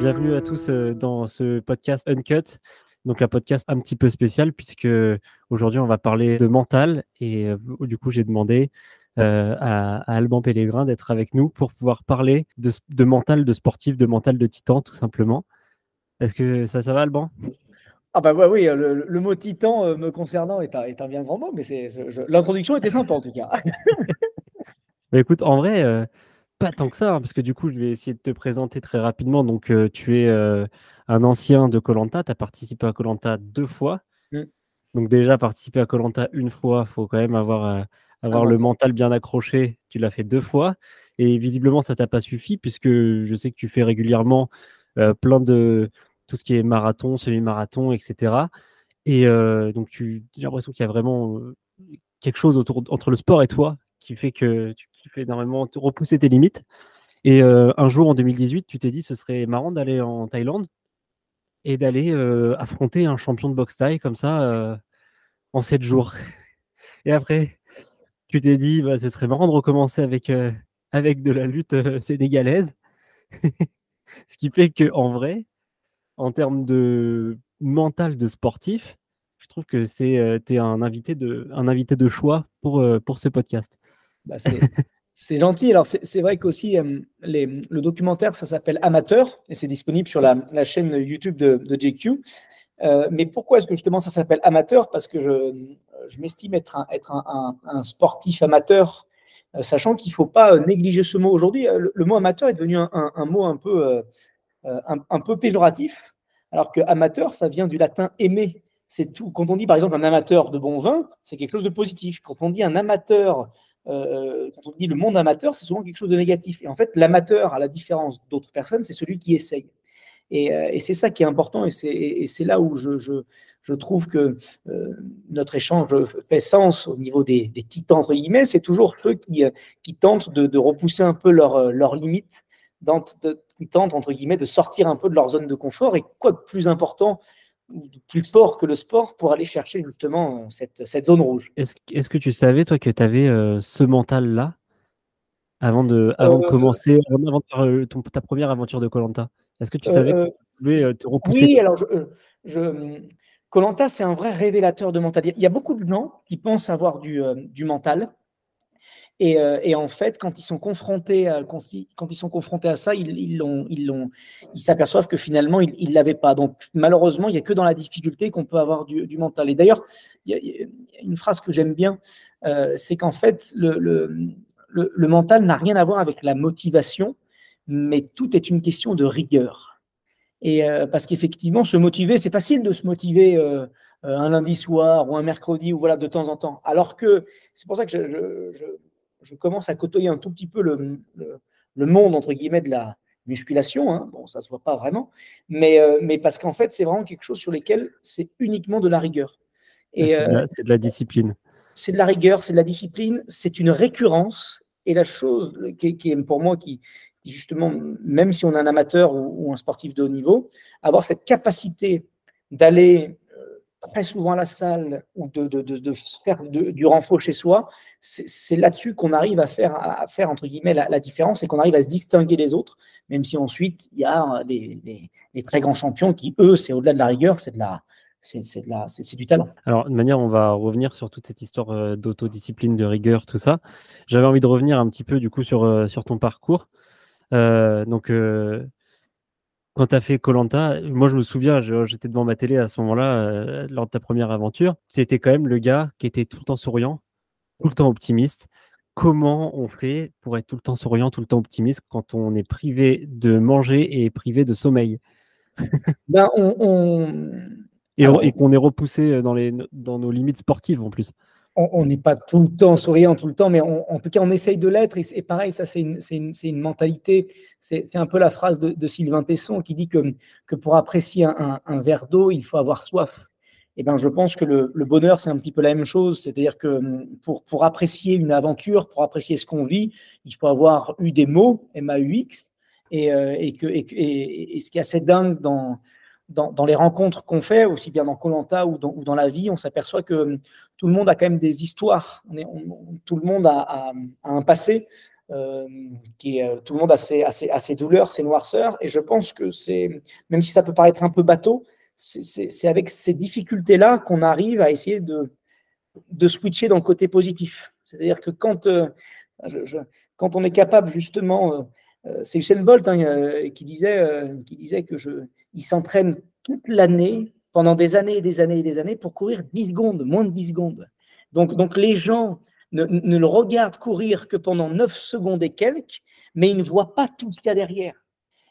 Bienvenue à tous euh, dans ce podcast Uncut. Donc un podcast un petit peu spécial puisque aujourd'hui on va parler de mental et euh, du coup j'ai demandé euh, à, Alban Pellegrin d'être avec nous pour pouvoir parler de, mental de sportif, de mental de titan tout simplement. Est-ce que ça, ça va Alban? Ah bah oui, le, mot titan me concernant est un, bien grand mot, mais l'introduction était sympa en tout cas. écoute, en vrai, pas tant que ça, hein, parce que du coup, je vais essayer de te présenter très rapidement. Donc, euh, tu es euh, un ancien de Colanta, tu as participé à Colanta deux fois. Mm. Donc, déjà, participer à Colanta une fois, il faut quand même avoir, euh, avoir le mental bien accroché. Tu l'as fait deux fois. Et visiblement, ça t'a pas suffi, puisque je sais que tu fais régulièrement plein de tout ce qui est marathon, semi-marathon, etc. Et donc, j'ai l'impression qu'il y a vraiment quelque chose autour, entre le sport et toi qui fait que tu fait énormément repousser tes limites. Et euh, un jour en 2018, tu t'es dit ce serait marrant d'aller en Thaïlande et d'aller euh, affronter un champion de boxe thaï comme ça euh, en 7 jours. Et après, tu t'es dit bah, ce serait marrant de recommencer avec, avec de la lutte sénégalaise. Ce qui fait que en vrai, en termes de mental de sportif, je trouve que c'est es un invité de un invité de choix pour, pour ce podcast. Bah, c'est gentil. Alors, c'est vrai qu'aussi, euh, le documentaire, ça s'appelle Amateur et c'est disponible sur la, chaîne YouTube de, JQ. Euh, mais pourquoi est-ce que justement ça s'appelle amateur? Parce que je, m'estime être, un, être un, sportif amateur, euh, sachant qu'il ne faut pas négliger ce mot aujourd'hui. Le, mot amateur est devenu un, mot un peu, un, peu péjoratif, alors que amateur, ça vient du latin aimer. C'est tout. Quand on dit par exemple un amateur de bon vin, c'est quelque chose de positif. Quand on dit un amateur euh, quand on dit le monde amateur, c'est souvent quelque chose de négatif. Et en fait, l'amateur, à la différence d'autres personnes, c'est celui qui essaye. Et, euh, c'est ça qui est important, et c'est là où je, trouve que euh, notre échange fait sens au niveau des, des titans, entre guillemets, c'est toujours ceux qui, qui tentent de, repousser un peu leurs limites, qui tentent, entre guillemets, de sortir un peu de leur zone de confort. Et quoi de plus important plus fort que le sport pour aller chercher justement cette, cette zone rouge. Est-ce que tu savais, toi, que tu avais euh, ce mental-là avant de, avant de euh, commencer, avant de faire euh, ta première aventure de Colanta Est-ce que tu savais que tu pouvais te repousser Oui, alors je. Colanta, c'est un vrai révélateur de mental. Il y a beaucoup de gens qui pensent avoir du, du mental, euh, et, en fait, quand ils sont confrontés à, quand, ils sont confrontés à ça, ils, ils, ils, ils s'aperçoivent que finalement, ils ne l'avaient pas. Donc, malheureusement, il n'y a que dans la difficulté qu'on peut avoir du, mental. Et d'ailleurs, il y, a une phrase que j'aime bien, euh, c'est qu'en fait, le, le, le, mental n'a rien à voir avec la motivation, mais tout est une question de rigueur. Et euh, parce qu'effectivement, se motiver, c'est facile de se motiver un lundi soir ou un mercredi ou voilà de temps en temps. Alors que c'est pour ça que je commence à côtoyer un tout petit peu le, le, monde, entre guillemets, de la musculation. Hein. Bon, ça ne se voit pas vraiment. Mais, euh, mais parce qu'en fait, c'est vraiment quelque chose sur lequel c'est uniquement de la rigueur. Et, euh, c'est, de, la discipline. C'est de la rigueur, c'est de la discipline, c'est une récurrence. Et la chose qui, est pour moi, qui, justement, même si on est un amateur ou un sportif de haut niveau, avoir cette capacité d'aller très souvent à la salle ou de, de, de, faire du renfort chez soi, c'est là-dessus qu'on arrive à faire, à faire, entre guillemets, la, différence et qu'on arrive à se distinguer des autres, même si ensuite, il y a les, les, très grands champions qui, eux, c'est au-delà de la rigueur, c'est de la, c'est du talent. Alors, de manière, on va revenir sur toute cette histoire euh, d'autodiscipline, de rigueur, tout ça. J'avais envie de revenir un petit peu, du coup, sur, euh, sur ton parcours. Euh, donc, quand tu as fait Colanta, moi je me souviens, j'étais devant ma télé à ce moment-là, euh, lors de ta première aventure. Tu étais quand même le gars qui était tout le temps souriant, tout le temps optimiste. Comment on fait pour être tout le temps souriant, tout le temps optimiste quand on est privé de manger et privé de sommeil? Ben, on, Et, qu'on est repoussé dans, les, dans nos limites sportives en plus on n'est pas tout le temps souriant tout le temps, mais en tout cas, on essaye de l'être. Et, pareil, ça, c'est une, mentalité. C'est un peu la phrase de, Sylvain Tesson qui dit que, que pour apprécier un, verre d'eau, il faut avoir soif. Et eh ben, je pense que le, bonheur, c'est un petit peu la même chose. C'est-à-dire que pour, pour apprécier une aventure, pour apprécier ce qu'on vit, il faut avoir eu des mots, M-A-U-X. Et, euh, et, que, et, ce qui est assez dingue dans, dans, les rencontres qu'on fait, aussi bien dans Colanta ou ou dans la vie, on s'aperçoit que hum, tout le monde a quand même des histoires. Tout le monde a, un passé. qui est, tout le monde a ses, ses, douleurs, ses noirceurs, et je pense que c'est, même si ça peut paraître un peu bateau, c'est avec ces difficultés-là qu'on arrive à essayer de, de switcher dans le côté positif. C'est-à-dire que quand, quand on est capable justement euh, c'est Usain Bolt hein, euh, qui, disait, euh, qui disait que je, il s'entraîne toute l'année, pendant des années et des années et des années, pour courir 10 secondes, moins de 10 secondes. Donc, donc les gens ne, le regardent courir que pendant 9 secondes et quelques, mais ils ne voient pas tout ce qu'il y a derrière.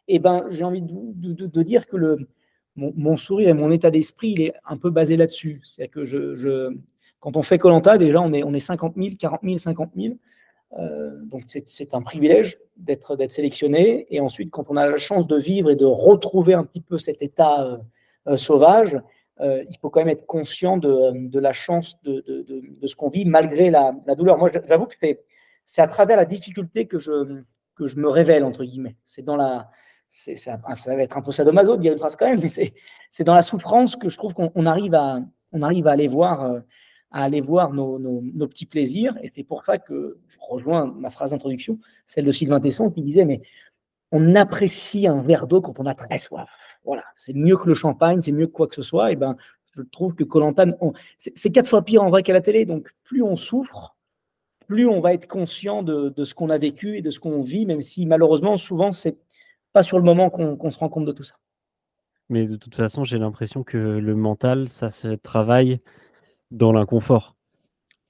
Et eh ben, j'ai envie de, dire que le, mon, sourire et mon état d'esprit, il est un peu basé là-dessus. C'est que quand on fait Colanta, déjà, on est, on est 50 000, 40 000, 50 000. Euh, donc c'est un privilège d'être sélectionné. Et ensuite, quand on a la chance de vivre et de retrouver un petit peu cet état euh, euh, sauvage, il faut quand même être conscient de, la chance de, ce qu'on vit malgré la, douleur. Moi, j'avoue que c'est à travers la difficulté que je, me révèle, entre guillemets. C'est dans la. Ça, va être un peu sadomaso de dire une phrase quand même, mais c'est dans la souffrance que je trouve qu'on arrive à aller voir à aller voir nos, petits plaisirs. Et c'est pour ça que je rejoins ma phrase d'introduction, celle de Sylvain Tesson, qui disait, mais on apprécie un verre d'eau quand on a très soif. Voilà, c'est mieux que le champagne, c'est mieux que quoi que ce soit. Et ben, je trouve que Colanta, c'est quatre fois pire en vrai qu'à la télé. Donc, plus on souffre, plus on va être conscient de, ce qu'on a vécu et de ce qu'on vit, même si malheureusement, souvent, c'est pas sur le moment qu'on se rend compte de tout ça. Mais de toute façon, j'ai l'impression que le mental, ça se travaille dans l'inconfort.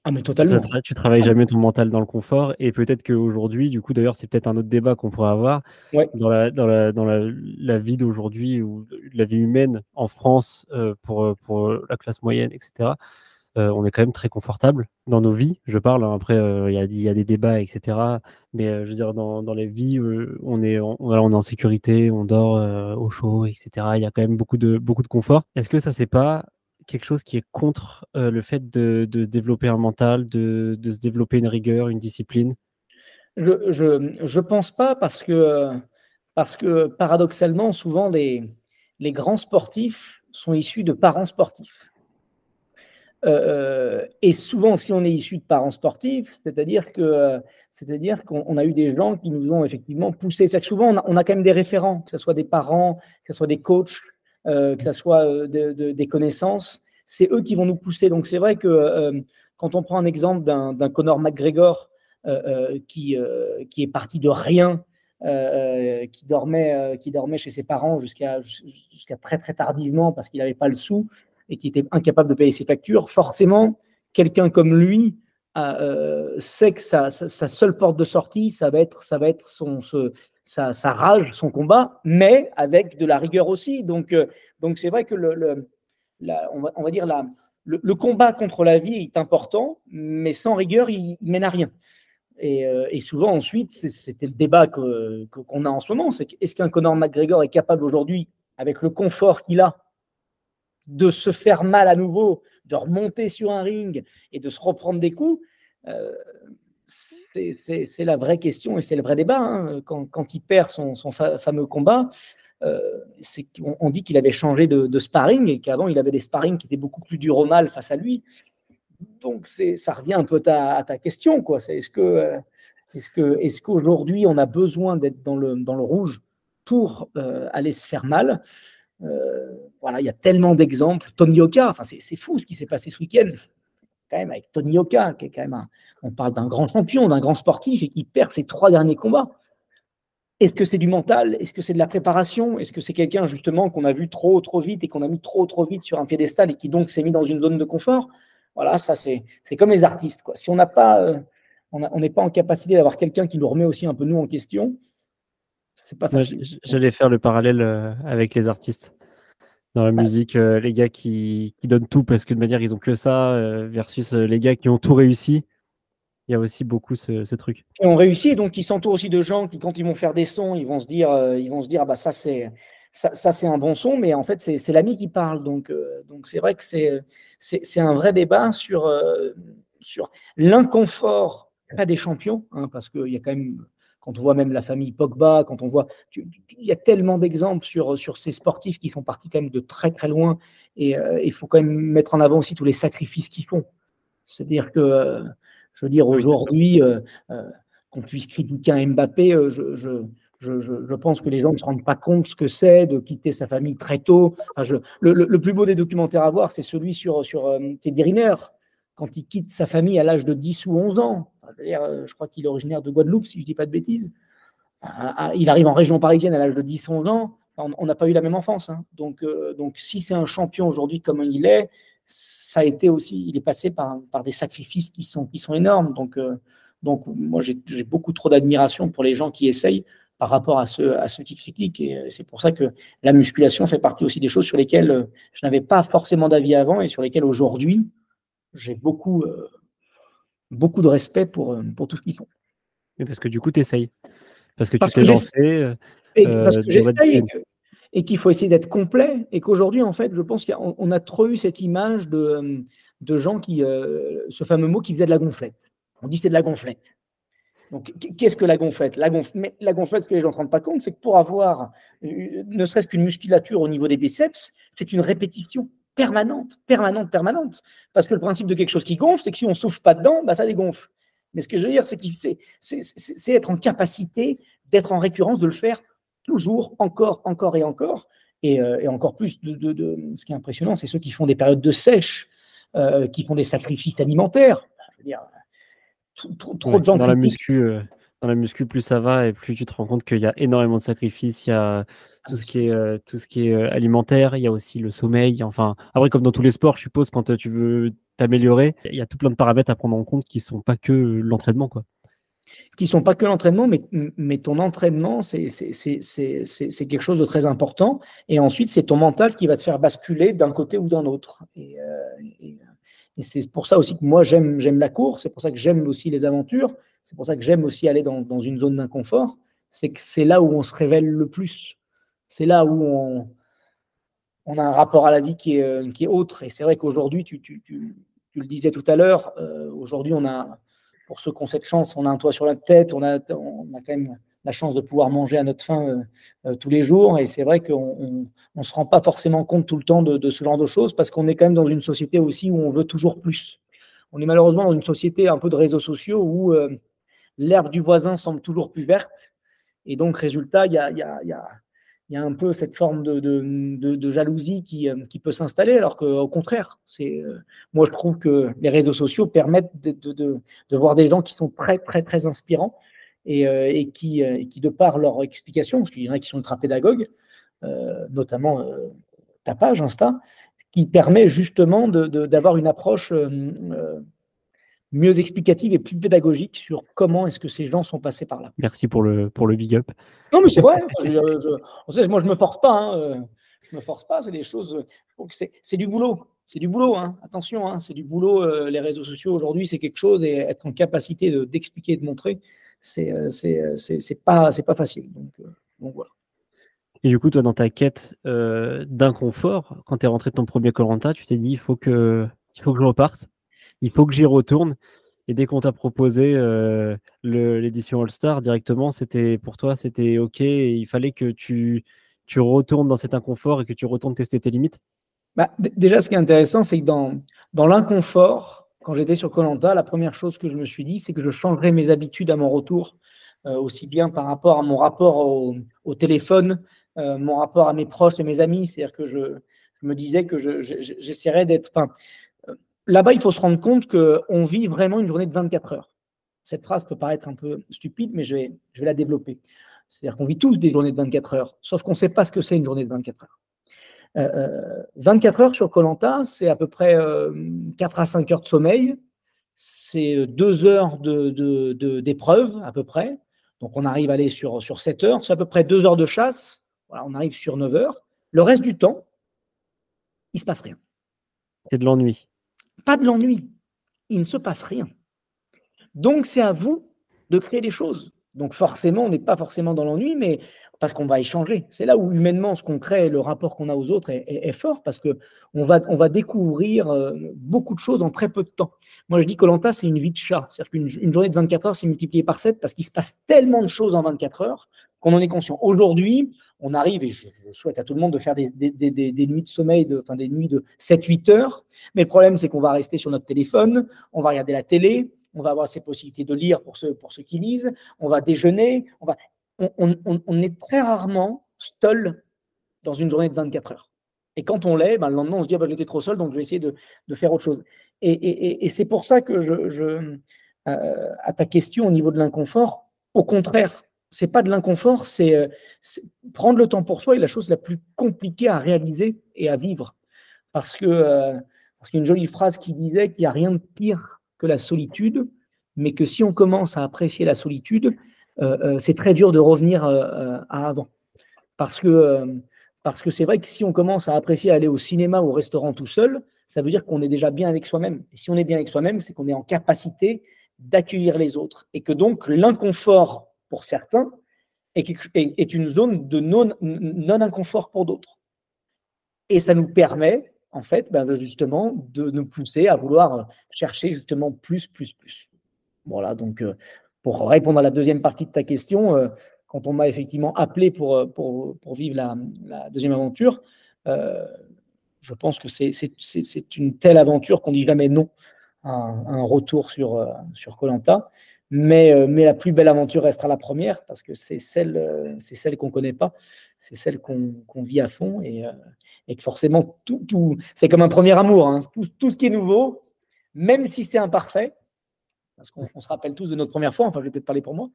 Ah, mais totalement. tu travailles ah. jamais ton mental dans le confort. Et peut-être qu'aujourd'hui, du coup, d'ailleurs, c'est peut-être un autre débat qu'on pourrait avoir. Dans, la, dans, la, dans la, vie d'aujourd'hui ou la vie humaine en France euh, pour, euh, pour la classe moyenne, etc., euh, on est quand même très confortable dans nos vies. Je parle, hein. après, il y, y, a des débats, etc. Mais je veux dire, dans, dans les vies, on, est, on, on, est en sécurité, on dort au chaud, etc. Il y a quand même beaucoup de, beaucoup de confort. Est-ce que ça, c'est pas quelque chose qui est contre euh, le fait de, développer un mental, de, se développer une rigueur, une discipline? Je ne pense pas parce que, parce que paradoxalement, souvent les, grands sportifs sont issus de parents sportifs. Euh, et souvent, si on est issu de parents sportifs, c'est-à-dire que c'est-à-dire qu'on a eu des gens qui nous ont effectivement poussé. C'est que souvent, on a, on a, quand même des référents, que ce soit des parents, que ce soit des coachs, euh, que ce soit euh, des connaissances, c'est eux qui vont nous pousser. Donc c'est vrai que euh, quand on prend un exemple d'un Conor McGregor qui, qui est parti de rien, qui, dormait, qui dormait chez ses parents jusqu'à jusqu'à très très tardivement parce qu'il n'avait pas le sou et qui était incapable de payer ses factures, forcément, quelqu'un comme lui sait que sa, seule porte de sortie, ça va être, ça va être son, sa, rage, son combat, mais avec de la rigueur aussi. Donc, euh, donc c'est vrai que le, on, va, dire la, le, combat contre la vie est important, mais sans rigueur, il, mène à rien. Et, euh, souvent ensuite, c'était le débat qu'on a en ce moment, c'est est-ce qu'un Conor McGregor est capable aujourd'hui, avec le confort qu'il a, de se faire mal à nouveau, de remonter sur un ring et de se reprendre des coups euh, c'est la vraie question et c'est le vrai débat. Hein. Quand, il perd son, fameux combat, euh, on, dit qu'il avait changé de, sparring et qu'avant il avait des sparring qui étaient beaucoup plus durs au mal face à lui. Donc ça revient un peu à, ta question. Est-ce euh, est-ce que est qu'aujourd'hui on a besoin d'être dans le, dans le rouge pour euh, aller se faire mal? Voilà, il y a tellement d'exemples. Tony Oka, enfin c'est fou ce qui s'est passé ce week-end quand même avec Tony Yoka, qui est quand même on parle d'un grand champion, d'un grand sportif et qui perd ses trois derniers combats. Est-ce que c'est du mental? Est-ce que c'est de la préparation? Est-ce que c'est quelqu'un justement qu'on a vu trop trop vite et qu'on a mis trop trop vite sur un piédestal et qui donc s'est mis dans une zone de confort? Voilà, ça c'est comme les artistes. Quoi. Si on n'a pas, euh, on n'est pas en capacité d'avoir quelqu'un qui nous remet aussi un peu nous en question, c'est pas facile. J'allais faire le parallèle euh, avec les artistes dans la musique, euh, les gars qui, qui, donnent tout parce que de manière ils ont que ça, euh, versus euh, les gars qui ont tout réussi. Il y a aussi beaucoup ce, ce truc. Ils ont réussi, donc ils s'entourent aussi de gens qui, quand ils vont faire des sons, ils vont se dire, ils vont se dire, ah bah ça c'est ça, ça c'est un bon son, mais en fait c'est l'ami qui parle. Donc donc c'est vrai que c'est c'est un vrai débat sur sur l'inconfort des champions, hein, parce qu'il y a quand même quand on voit même la famille Pogba, quand on voit, il y a tellement d'exemples sur, sur ces sportifs qui sont partis quand même de très très loin, et euh, il faut quand même mettre en avant aussi tous les sacrifices qu'ils font. C'est-à-dire que, euh, je veux dire, aujourd'hui, euh, qu'on puisse critiquer un Mbappé, je, je, je, je, pense que les gens ne se rendent pas compte ce que c'est de quitter sa famille très tôt. le, le, plus beau des documentaires à voir, c'est celui sur, sur euh, Teddy Riner, quand il quitte sa famille à l'âge de 10 ou 11 ans. Euh, je, crois qu'il est originaire de Guadeloupe, si je ne dis pas de bêtises. Ah, ah, il arrive en région parisienne à l'âge de 10 ou 11 ans. On n'a pas eu la même enfance. Hein. Donc, euh, donc, si c'est un champion aujourd'hui comme il est, ça a été aussi, il est passé par, par des sacrifices qui sont, qui sont énormes. Donc, donc moi, j'ai beaucoup trop d'admiration pour les gens qui essayent par rapport à ceux, à ceux qui critiquent. Et euh, c'est pour ça que la musculation fait partie aussi des choses sur lesquelles euh, je n'avais pas forcément d'avis avant et sur lesquelles aujourd'hui, j'ai beaucoup, euh, beaucoup de respect pour, pour tout ce qu'ils font. Mais parce que du coup, tu essayes. Parce que tu t'es lancé. Et parce que j'essaye et qu'il faut essayer d'être complet et qu'aujourd'hui, en fait, je pense qu'on a trop eu cette image de, de gens qui, ce fameux mot qui faisait de la gonflette. On dit c'est de la gonflette. Donc, qu'est-ce que la gonflette? La, gonflette, la gonflette, ce que les gens ne se rendent pas compte, c'est que pour avoir euh, ne serait-ce qu'une musculature au niveau des biceps, c'est une répétition permanente, permanente, permanente. Parce que le principe de quelque chose qui gonfle, c'est que si on ne souffle pas dedans, bah, ça dégonfle. Mais ce que je veux dire, c'est c'est être en capacité d'être en récurrence, de le faire toujours, encore, encore et encore. Et, euh, encore plus, de, ce qui est impressionnant, c'est ceux qui font des périodes de sèche, euh, qui font des sacrifices alimentaires. Je veux dire, trop, de gens dans la muscu euh, dans la muscu plus ça va et plus tu te rends compte qu'il y a énormément de sacrifices il y a tout ce qui est euh, tout ce qui est euh, alimentaire il y a aussi le sommeil enfin après comme dans tous les sports je suppose quand tu veux t'améliorer il y a tout plein de paramètres à prendre en compte qui sont pas que l'entraînement quoi qui sont pas que l'entraînement, mais, mais ton entraînement, c'est quelque chose de très important. Et ensuite, c'est ton mental qui va te faire basculer d'un côté ou d'un autre. Et, et c'est pour ça aussi que moi, j'aime, j'aime la course, c'est pour ça que j'aime aussi les aventures, c'est pour ça que j'aime aussi aller dans, dans une zone d'inconfort. C'est que c'est là où on se révèle le plus. C'est là où on, a un rapport à la vie qui est, euh, qui est autre. Et c'est vrai qu'aujourd'hui, tu, tu, tu, tu, le disais tout à l'heure, euh, aujourd'hui, on a, pour ceux qui ont cette chance, on a un toit sur la tête, on a, on a quand même la chance de pouvoir manger à notre faim euh, tous les jours. Et c'est vrai qu'on ne se rend pas forcément compte tout le temps de, ce genre de choses parce qu'on est quand même dans une société aussi où on veut toujours plus. On est malheureusement dans une société un peu de réseaux sociaux où l'herbe du voisin semble toujours plus verte. Et donc, résultat, il y a, y, y, a, y a, un peu cette forme de, jalousie qui, qui peut s'installer, alors qu'au contraire, c'est moi je trouve que les réseaux sociaux permettent de, voir des gens qui sont très, très, très inspirants euh, et, qui, euh, de par leur explication, parce qu'il y en a qui sont ultra pédagogues, euh, notamment ta page Insta, qui permet justement d'avoir une approche mieux explicative et plus pédagogique sur comment est-ce que ces gens sont passés par là. Merci pour le, pour le big up. Non, mais c'est vrai. moi, je ne me force pas. Hein, je me force pas. C'est des choses. C'est du boulot. C'est du boulot. Hein, attention, hein, c'est du boulot. les réseaux sociaux aujourd'hui, c'est quelque chose et être en capacité d'expliquer et de montrer, c'est euh, euh, c'est pas, pas facile. Donc, euh, donc, voilà. Et du coup, toi, dans ta quête d'inconfort, quand tu es rentré de ton premier Colanta, tu t'es dit il faut que, il faut que je reparte, il faut que j'y retourne. Et dès qu'on t'a proposé l'édition All-Star directement, c'était pour toi, c'était OK. Il fallait que tu, tu retournes dans cet inconfort et que tu retournes tester tes limites? Bah, Déjà, ce qui est intéressant, c'est que dans, dans l'inconfort, quand j'étais sur Colanta, la première chose que je me suis dit, c'est que je changerais mes habitudes à mon retour, euh, aussi bien par rapport à mon rapport au, téléphone, euh, mon rapport à mes proches et mes amis. C'est-à-dire que je, me disais que j'essaierais d'être. Euh, là-bas, il faut se rendre compte qu'on vit vraiment une journée de 24 heures. Cette phrase peut paraître un peu stupide, mais je vais, la développer. C'est-à-dire qu'on vit tous des journées de 24 heures, sauf qu'on ne sait pas ce que c'est une journée de 24 heures. 24 heures sur Colanta, c'est à peu près 4 à 5 heures de sommeil, c'est 2 heures d'épreuve à peu près. Donc on arrive à aller sur, sur 7 heures, c'est à peu près 2 heures de chasse, on arrive sur 9 heures. Le reste du temps, il ne se passe rien. C'est de l'ennui. Pas de l'ennui, il ne se passe rien. Donc c'est à vous de créer des choses. Donc forcément, on n'est pas forcément dans l'ennui, mais parce qu'on va échanger. C'est là où humainement, ce qu'on crée, le rapport qu'on a aux autres est, fort, parce va, on va découvrir euh, beaucoup de choses en très peu de temps. Moi, je dis que l'anta, c'est une vie de chat. C'est-à-dire qu'une journée de 24 heures, c'est multiplié par 7, parce qu'il se passe tellement de choses en 24 heures qu'on en est conscient. Aujourd'hui, on arrive, et je, souhaite à tout le monde de faire des, nuits de sommeil, enfin des nuits de 7-8 heures, mais le problème, c'est qu'on va rester sur notre téléphone, on va regarder la télé, on va avoir ces possibilités de lire pour ceux, pour ceux qui lisent, on va déjeuner, on, va, on, est très rarement seul dans une journée de 24 heures. Et quand on l'est, ben, le lendemain, on se dit, ah, ben, j'étais trop seul, donc je vais essayer de, faire autre chose. Et, c'est pour ça que je, euh, à ta question au niveau de l'inconfort, au contraire, c'est pas de l'inconfort, c'est prendre le temps pour soi est la chose la plus compliquée à réaliser et à vivre. Parce que euh, qu'il y a une jolie phrase qui disait qu'il n'y a rien de pire que la solitude, mais que si on commence à apprécier la solitude, euh, euh, c'est très dur de revenir à avant. Parce que parce que c'est vrai que si on commence à apprécier aller au cinéma ou au restaurant tout seul, ça veut dire qu'on est déjà bien avec soi-même. Et si on est bien avec soi-même, c'est qu'on est en capacité d'accueillir les autres. Et que donc l'inconfort pour certains est, une zone de non-inconfort pour d'autres. Et ça nous permet, en fait, ben, justement, de nous pousser à vouloir chercher justement plus, plus, plus. Voilà, donc euh, pour répondre à la deuxième partie de ta question, euh, quand on m'a effectivement appelé pour, euh, pour, pour vivre la, deuxième aventure, je pense que c'est une telle aventure qu'on dit jamais non à un, retour sur sur Colanta. Mais, euh, mais la plus belle aventure restera la première parce que c'est celle, euh, celle qu'on ne connaît pas, c'est celle qu'on vit à fond et, euh, et que forcément, tout, tout c'est comme un premier amour. Hein. Tout, tout, ce qui est nouveau, même si c'est imparfait, parce qu'on se rappelle tous de notre première fois, enfin je vais peut-être parler pour moi,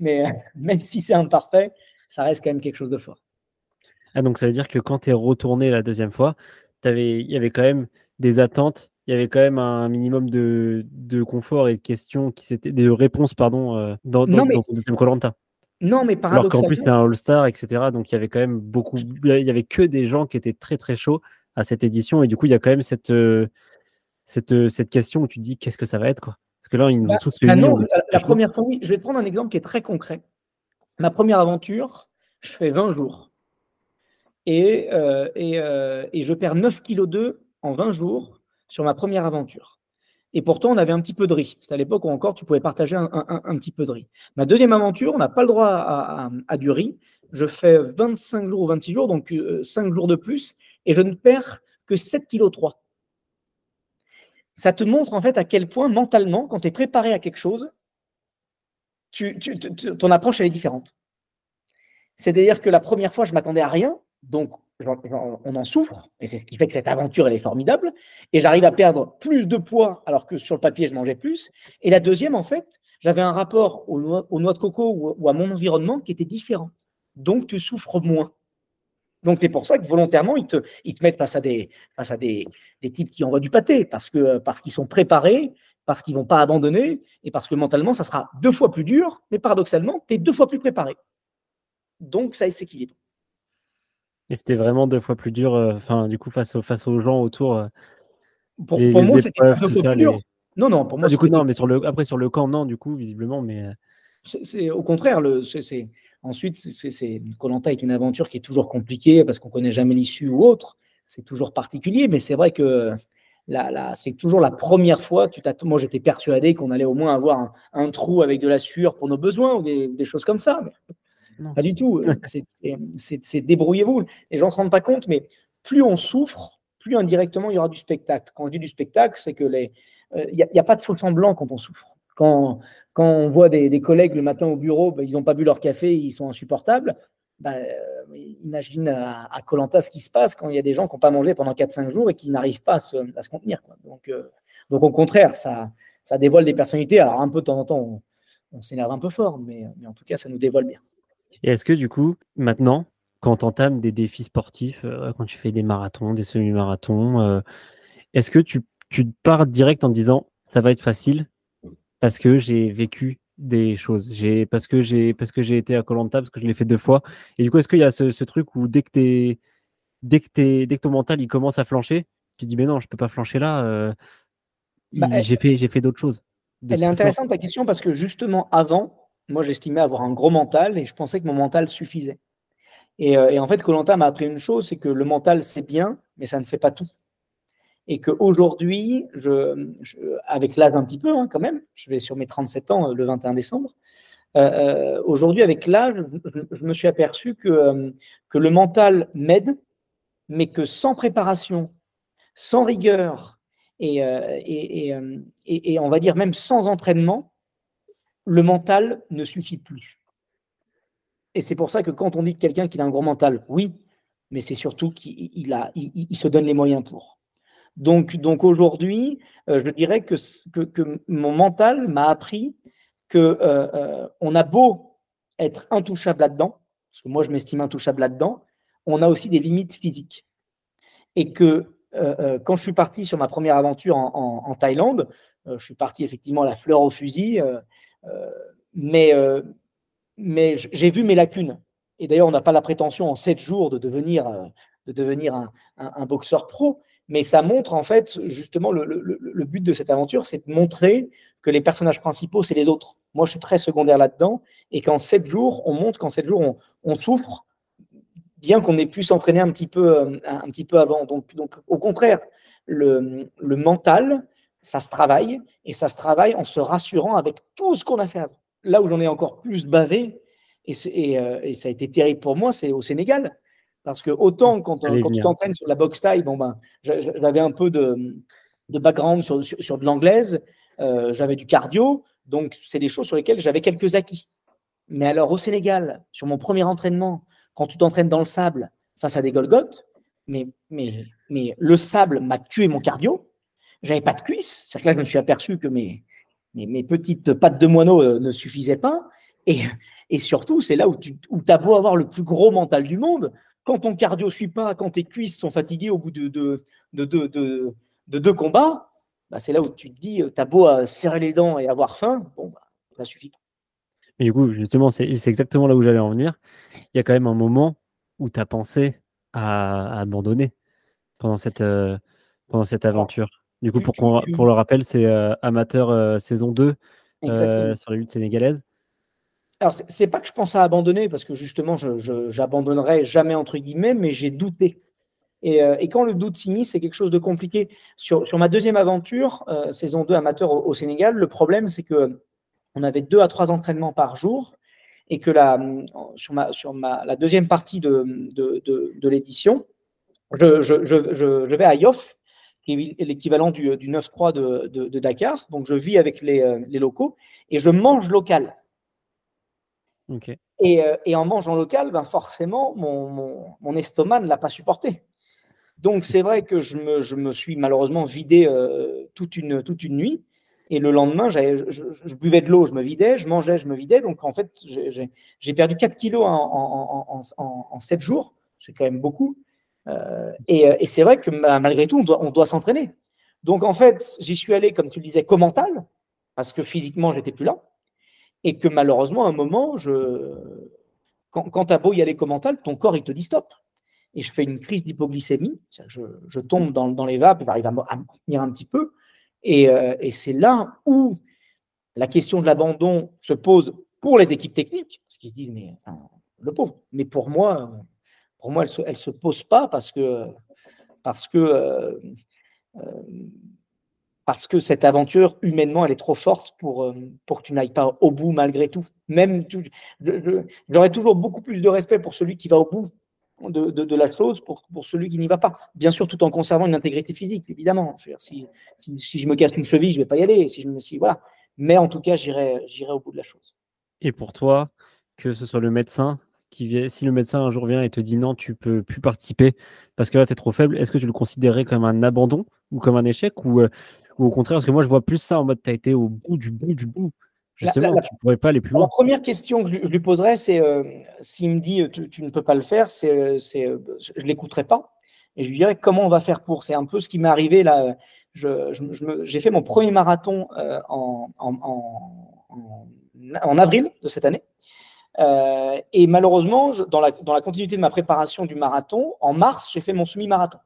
mais même si c'est imparfait, ça reste quand même quelque chose de fort. Ah, donc ça veut dire que quand tu es retourné la deuxième fois, il y avait quand même des attentes il y avait quand même un minimum de, confort et de questions qui s'étaient de réponses pardon euh, dans, dans, ton deuxième Colanta. Non, mais paradoxalement. Alors qu'en plus c'est un All-Star, etc. Donc il y avait quand même beaucoup. Il y avait que des gens qui étaient très très chauds à cette édition et du coup il y a quand même cette euh, cette, euh, cette question où tu te dis qu'est-ce que ça va être quoi? Parce que là ils nous ont bah, tous bah non, la, première fois, oui. Je vais te prendre un exemple qui est très concret. Ma première aventure, je fais 20 jours et, et, et je perds 9 kg 2 en 20 jours sur ma première aventure. Et pourtant, on avait un petit peu de riz. C'était à l'époque où encore tu pouvais partager un, petit peu de riz. Ma deuxième aventure, on n'a pas le droit à, du riz. Je fais 25 jours ou 26 jours, donc 5 euh, jours de plus, et je ne perds que 7 kg 3. Ça te montre en fait à quel point mentalement, quand tu es préparé à quelque chose, ton approche elle est différente. C'est-à-dire que la première fois, je m'attendais à rien, donc on en souffre, et c'est ce qui fait que cette aventure, elle est formidable, et j'arrive à perdre plus de poids alors que sur le papier, je mangeais plus. Et la deuxième, en fait, j'avais un rapport aux noix, de coco ou, à mon environnement qui était différent. Donc, tu souffres moins. Donc, c'est pour ça que volontairement, ils te, ils te mettent face à, des, types qui envoient du pâté, parce que parce qu'ils sont préparés, parce qu'ils ne vont pas abandonner, et parce que mentalement, ça sera deux fois plus dur, mais paradoxalement, tu es deux fois plus préparé. Donc, ça s'équilibre. Et c'était vraiment deux fois plus dur, euh, enfin, du coup, face, face aux gens autour. Euh, pour, pour moi, c'était deux fois plus dur. Non, non, pour moi. Ah, du coup, non, mais sur le, après, sur le camp, non, du coup, visiblement, mais. Euh, c'est au contraire, le, ensuite, c'est, Colanta est une aventure qui est toujours compliquée parce qu'on ne connaît jamais l'issue ou autre. C'est toujours particulier, mais c'est vrai que là, là, c'est toujours la première fois. Tu moi, j'étais persuadé qu'on allait au moins avoir un, trou avec de la sueur pour nos besoins ou des, des choses comme ça. Mais pas du tout. C'est débrouillez-vous. Les gens ne se rendent pas compte, mais plus on souffre, plus indirectement il y aura du spectacle. Quand je dis du spectacle, c'est que les, il euh, n'y a, pas de faux semblant quand on souffre. Quand, quand on voit des, collègues le matin au bureau, ben, ils n'ont pas bu leur café, ils sont insupportables. Ben, euh, imagine à Colanta ce qui se passe quand il y a des gens qui n'ont pas mangé pendant 4-5 jours et qui n'arrivent pas à se, à se contenir. Quoi. Donc, euh, donc, au contraire, ça, ça dévoile des personnalités. Alors, un peu de temps en temps, on, on s'énerve un peu fort, mais, mais en tout cas, ça nous dévoile bien. Et est-ce que du coup, maintenant, quand tu entames des défis sportifs, euh, quand tu fais des marathons, des semi-marathons, euh, est-ce que tu, tu pars direct en disant ça va être facile parce que j'ai vécu des choses, j'ai parce que j'ai parce que j'ai été à Colanta, parce que je l'ai fait deux fois. Et du coup, est-ce qu'il y a ce, truc où dès que t'es dès que t'es dès que ton mental il commence à flancher, tu dis mais non, je peux pas flancher là. Euh, bah, j'ai fait j'ai fait d'autres choses. Elle est intéressante ta question parce que justement avant, moi, j'estimais avoir un gros mental et je pensais que mon mental suffisait. Et, euh, en fait, Colanta m'a appris une chose, c'est que le mental, c'est bien, mais ça ne fait pas tout. Et qu'aujourd'hui, avec l'âge un petit peu hein, quand même, je vais sur mes 37 ans euh, le 21 décembre, euh, aujourd'hui, avec l'âge, je, me suis aperçu que, le mental m'aide, mais que sans préparation, sans rigueur et, on va dire même sans entraînement, le mental ne suffit plus. Et c'est pour ça que quand on dit que quelqu'un qui a un gros mental, oui, mais c'est surtout qu'il il, il, se donne les moyens pour. Donc, donc aujourd'hui, je dirais que, que, mon mental m'a appris que on a beau être intouchable là-dedans, parce que moi je m'estime intouchable là-dedans, on a aussi des limites physiques. Et que euh, euh, quand je suis parti sur ma première aventure en, Thaïlande, euh, je suis parti effectivement la fleur au fusil, mais, mais j'ai vu mes lacunes. Et d'ailleurs, on n'a pas la prétention en sept jours de devenir, de devenir un, boxeur pro, mais ça montre en fait justement le, le but de cette aventure, c'est de montrer que les personnages principaux, c'est les autres. Moi, je suis très secondaire là-dedans, et qu'en sept jours, on montre qu'en sept jours, on, on souffre, bien qu'on ait pu s'entraîner un petit peu, euh, un, petit peu avant. Donc, donc au contraire, le, le, mental, ça se travaille et ça se travaille en se rassurant avec tout ce qu'on a fait avant. Là où j'en ai encore plus bavé, et, et, euh, et, ça a été terrible pour moi, c'est au Sénégal. Parce que autant quand, quand tu t'entraînes sur la boxe taille, bon ben, j'avais un peu de, de background sur, sur, de l'anglaise, euh, j'avais du cardio, donc c'est des choses sur lesquelles j'avais quelques acquis. Mais alors au Sénégal, sur mon premier entraînement, quand tu t'entraînes dans le sable face à des Golgotes, mais, mais, mais le sable m'a tué mon cardio. J'avais pas de cuisse. C'est que là, je me suis aperçu que mes, mes, petites pattes de moineau euh, ne suffisaient pas. Et, et surtout, c'est là où tu où as beau avoir le plus gros mental du monde. Quand ton cardio ne suit pas, quand tes cuisses sont fatiguées au bout de, de, de, de, de deux combats, bah c'est là où tu te dis, euh, tu as beau à serrer les dents et avoir faim, bon, bah, ça suffit pas. Mais du coup, justement, c'est exactement là où j'allais en venir. Il y a quand même un moment où tu as pensé à, abandonner pendant cette, euh, pendant cette aventure. Du coup, pour, pour le rappel, c'est euh, Amateur euh, saison 2 sur les luttes sénégalaises. Alors, c'est pas que je pense à abandonner, parce que justement, je j'abandonnerai jamais, entre guillemets, mais j'ai douté. Et, et, quand le doute s'immisce, c'est quelque chose de compliqué. Sur, sur ma deuxième aventure, saison 2 amateur au Sénégal, le problème, c'est que on avait deux à trois entraînements par jour et que la, sur, ma, sur ma, la deuxième partie de, de, de, l'édition, je, je, je, je, vais à Yoff, qui est l'équivalent du, du 9-3 de, de, Dakar. Donc, je vis avec les, les locaux et je mange local. Et, et, en mangeant local, ben forcément, mon, mon, mon estomac ne l'a pas supporté. Donc, c'est vrai que je me, je me, suis malheureusement vidé euh, toute, une, toute une nuit. Et le lendemain, je, je, buvais de l'eau, je me vidais, je mangeais, je me vidais. Donc, en fait, j'ai perdu 4 kilos en, en, 7 jours. C'est quand même beaucoup. Euh, et, et c'est vrai que malgré tout, on doit, s'entraîner. Donc, en fait, j'y suis allé, comme tu le disais, commental, parce que physiquement, j'étais plus là. Et que malheureusement, à un moment, quand, quand tu as beau y aller commental, ton corps, il te dit stop. Et je fais une crise d'hypoglycémie. Je, tombe dans, les vapes, j'arrive à, à tenir un petit peu. Euh, et, c'est là où la question de l'abandon se pose pour les équipes techniques, parce qu'ils se disent, mais le pauvre. Mais pour moi, pour moi, elle ne se, pose pas parce que, parce que, euh, euh, parce que cette aventure, humainement, elle est trop forte pour, pour que tu n'ailles pas au bout malgré tout. Même, j'aurais toujours beaucoup plus de respect pour celui qui va au bout de, la chose pour, pour celui qui n'y va pas. Bien sûr, tout en conservant une intégrité physique, évidemment. si, si, je me casse une cheville, je ne vais pas y aller. Si je me, si, voilà. Mais en tout cas, j'irai au bout de la chose. Et pour toi, que ce soit le médecin qui vient, si le médecin un jour vient et te dit non, tu peux plus participer parce que là, tu es trop faible, est-ce que tu le considérais comme un abandon ou comme un échec ou, euh, ou au contraire, parce que moi, je vois plus ça en mode tu as été au bout du bout du bout. Justement, tu ne pourrais pas aller plus loin. La première question que je, lui poserais, c'est euh, s'il me dit tu, ne peux pas le faire, c'est, euh, euh, je ne l'écouterai pas. Et je lui dirais comment on va faire pour? C'est un peu ce qui m'est arrivé là. j'ai fait mon premier marathon en, en, avril de cette année. Et malheureusement, dans, la, continuité de ma préparation du marathon, en mars, j'ai fait mon semi-marathon.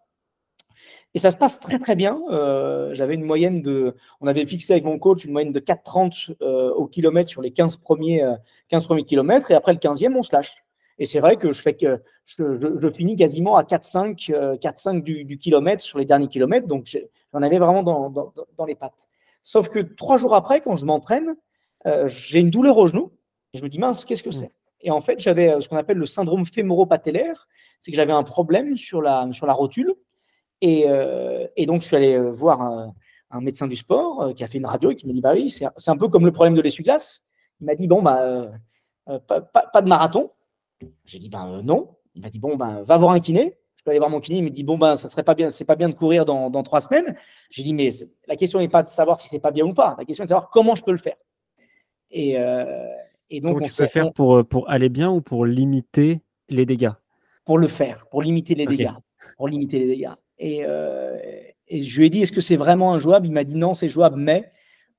Et ça se passe très très bien. Euh, j'avais une moyenne de, on avait fixé avec mon coach une moyenne de 4,30 euh, au kilomètre sur les 15 premiers, 15 euh, premiers kilomètres. Et après le 15e, on se lâche. Et c'est vrai que je finis quasiment à 4,5 4,5 du, kilomètre sur les derniers kilomètres. Donc j'en avais vraiment dans, les pattes. Sauf que trois jours après, quand je m'entraîne, j'ai une douleur au genou. Et je me dis, mince, qu'est-ce que mmh. c'est? Et en fait, j'avais ce qu'on appelle le syndrome fémoro-patellaire. C'est que j'avais un problème sur la, sur la rotule. Euh, et, donc, je suis allé euh, voir un médecin du sport qui a fait une radio et qui m'a dit bah oui, c'est un peu comme le problème de l'essuie-glace. Il m'a dit bon bah pas, de marathon. J'ai dit ben non. Il m'a dit bon ben va voir un kiné. Je peux aller voir mon kiné. Il me dit bon ben ça serait pas bien, c'est pas bien de courir dans, dans trois semaines. J'ai dit mais la question n'est pas de savoir si c'est pas bien ou pas. La question est de savoir comment je peux le faire. Et, et donc, on tu peux faire pour, pour aller bien ou pour limiter les dégâts? Pour le faire, pour limiter les dégâts. Pour limiter les dégâts. Et, et je lui ai dit, est-ce que c'est vraiment injouable? Il m'a dit non, c'est jouable, mais.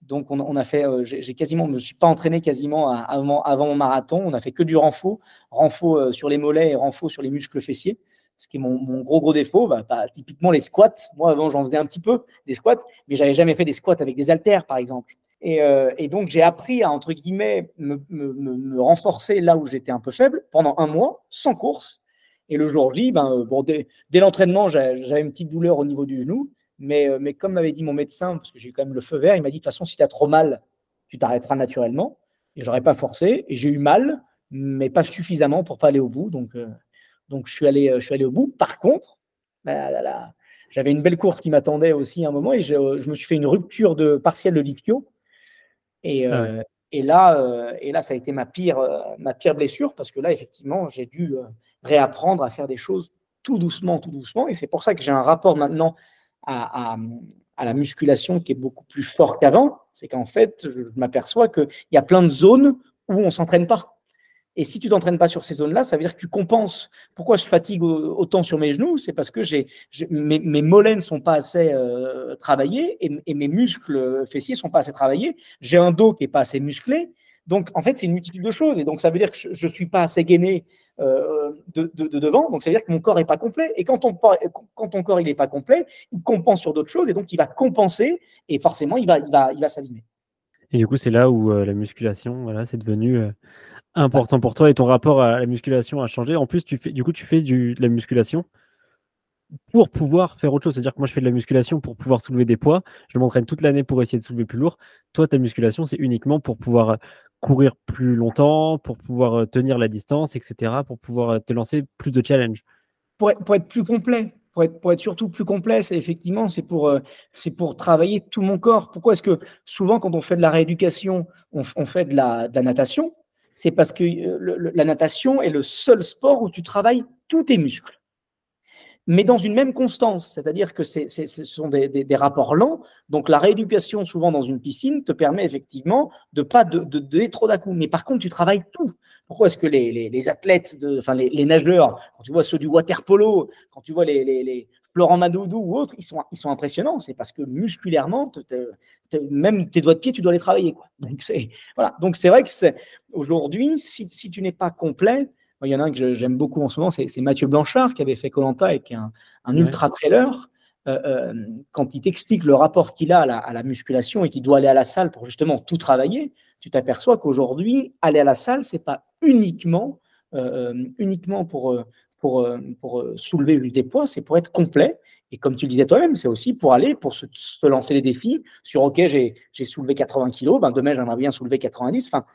Donc, on, a fait, euh, j'ai quasiment, je ne me suis pas entraîné quasiment avant, avant, mon marathon. On a fait que du renfort, renfort euh, sur les mollets et renfort sur les muscles fessiers, ce qui est mon, gros, gros défaut. Bah, bah, typiquement, les squats. Moi, avant, j'en faisais un petit peu, des squats, mais j'avais jamais fait des squats avec des haltères, par exemple. Et, euh, donc, j'ai appris à, entre guillemets, me, renforcer là où j'étais un peu faible pendant un mois, sans course. Et le jour J, ben, bon, dès, l'entraînement, j'avais une petite douleur au niveau du genou. Mais, euh, mais comme m'avait dit mon médecin, parce que j'ai eu quand même le feu vert, il m'a dit de toute façon, si tu as trop mal, tu t'arrêteras naturellement. Et j'aurais pas forcé. Et j'ai eu mal, mais pas suffisamment pour pas aller au bout. Donc, euh, donc je, suis allé, euh, je suis allé au bout. Par contre, j'avais une belle course qui m'attendait aussi à un moment et je, me suis fait une rupture partielle de l'ischio. Et, ah et, là, et là, ça a été ma pire, ma pire blessure parce que là, effectivement, j'ai dû réapprendre à faire des choses tout doucement, tout doucement. Et c'est pour ça que j'ai un rapport maintenant à, la musculation qui est beaucoup plus fort qu'avant, c'est qu'en fait, je m'aperçois qu'il y a plein de zones où on ne s'entraîne pas. Et si tu t'entraînes pas sur ces zones-là, ça veut dire que tu compenses. Pourquoi je fatigue autant sur mes genoux? C'est parce que mes, mes, mollets ne sont pas assez euh, travaillés et, mes muscles fessiers sont pas assez travaillés. J'ai un dos qui est pas assez musclé. Donc, en fait, c'est une multitude de choses. Et donc, ça veut dire que je ne suis pas assez gainé euh, de, devant. Donc, ça veut dire que mon corps n'est pas complet. Et quand ton, quand ton corps n'est pas complet, il compense sur d'autres choses. Et donc, il va compenser. Et forcément, il va, il va, il va s'abîmer. Et du coup, c'est là où euh, la musculation, voilà, c'est devenu euh, important pour toi. Et ton rapport à la musculation a changé. En plus, tu fais, du coup, tu fais de la musculation pour pouvoir faire autre chose. C'est-à-dire que moi, je fais de la musculation pour pouvoir soulever des poids. Je m'entraîne toute l'année pour essayer de soulever plus lourd. Toi, ta musculation, c'est uniquement pour pouvoir courir plus longtemps, pour pouvoir euh, tenir la distance, etc., pour pouvoir euh, te lancer plus de challenges pour être, plus complet, pour être, surtout plus complet, c'est effectivement, c'est pour, euh, pour travailler tout mon corps. Pourquoi? Est-ce que souvent, quand on fait de la rééducation, on, fait de la natation C'est parce que la natation est le seul sport où tu travailles tous tes muscles mais dans une même constance, c'est-à-dire que ce sont des, rapports lents. Donc la rééducation, souvent dans une piscine, te permet effectivement de pas de, trop d'un. Mais par contre, tu travailles tout. Pourquoi est-ce que les, athlètes, enfin les, nageurs, quand tu vois ceux du water polo, quand tu vois les, Florent Madoudou ou autres, ils sont, ils sont impressionnants. C'est parce que musculairement, même tes doigts de pied, tu dois les travailler. Quoi. Donc c'est voilà. Donc c'est vrai que aujourd'hui, si, si tu n'es pas complet, il y en a un que j'aime beaucoup en ce moment, c'est Mathieu Blanchard qui avait fait Colanta et qui est un, ultra trailer. Euh, euh, quand il t'explique le rapport qu'il a à la, musculation et qu'il doit aller à la salle pour justement tout travailler, tu t'aperçois qu'aujourd'hui, aller à la salle, c'est pas uniquement, euh, uniquement pour, pour, pour soulever des poids, c'est pour être complet. Et comme tu le disais toi-même, c'est aussi pour aller, pour se, lancer les défis sur OK, j'ai soulevé 80 kilos, ben demain j'aimerais bien soulever 90. Enfin,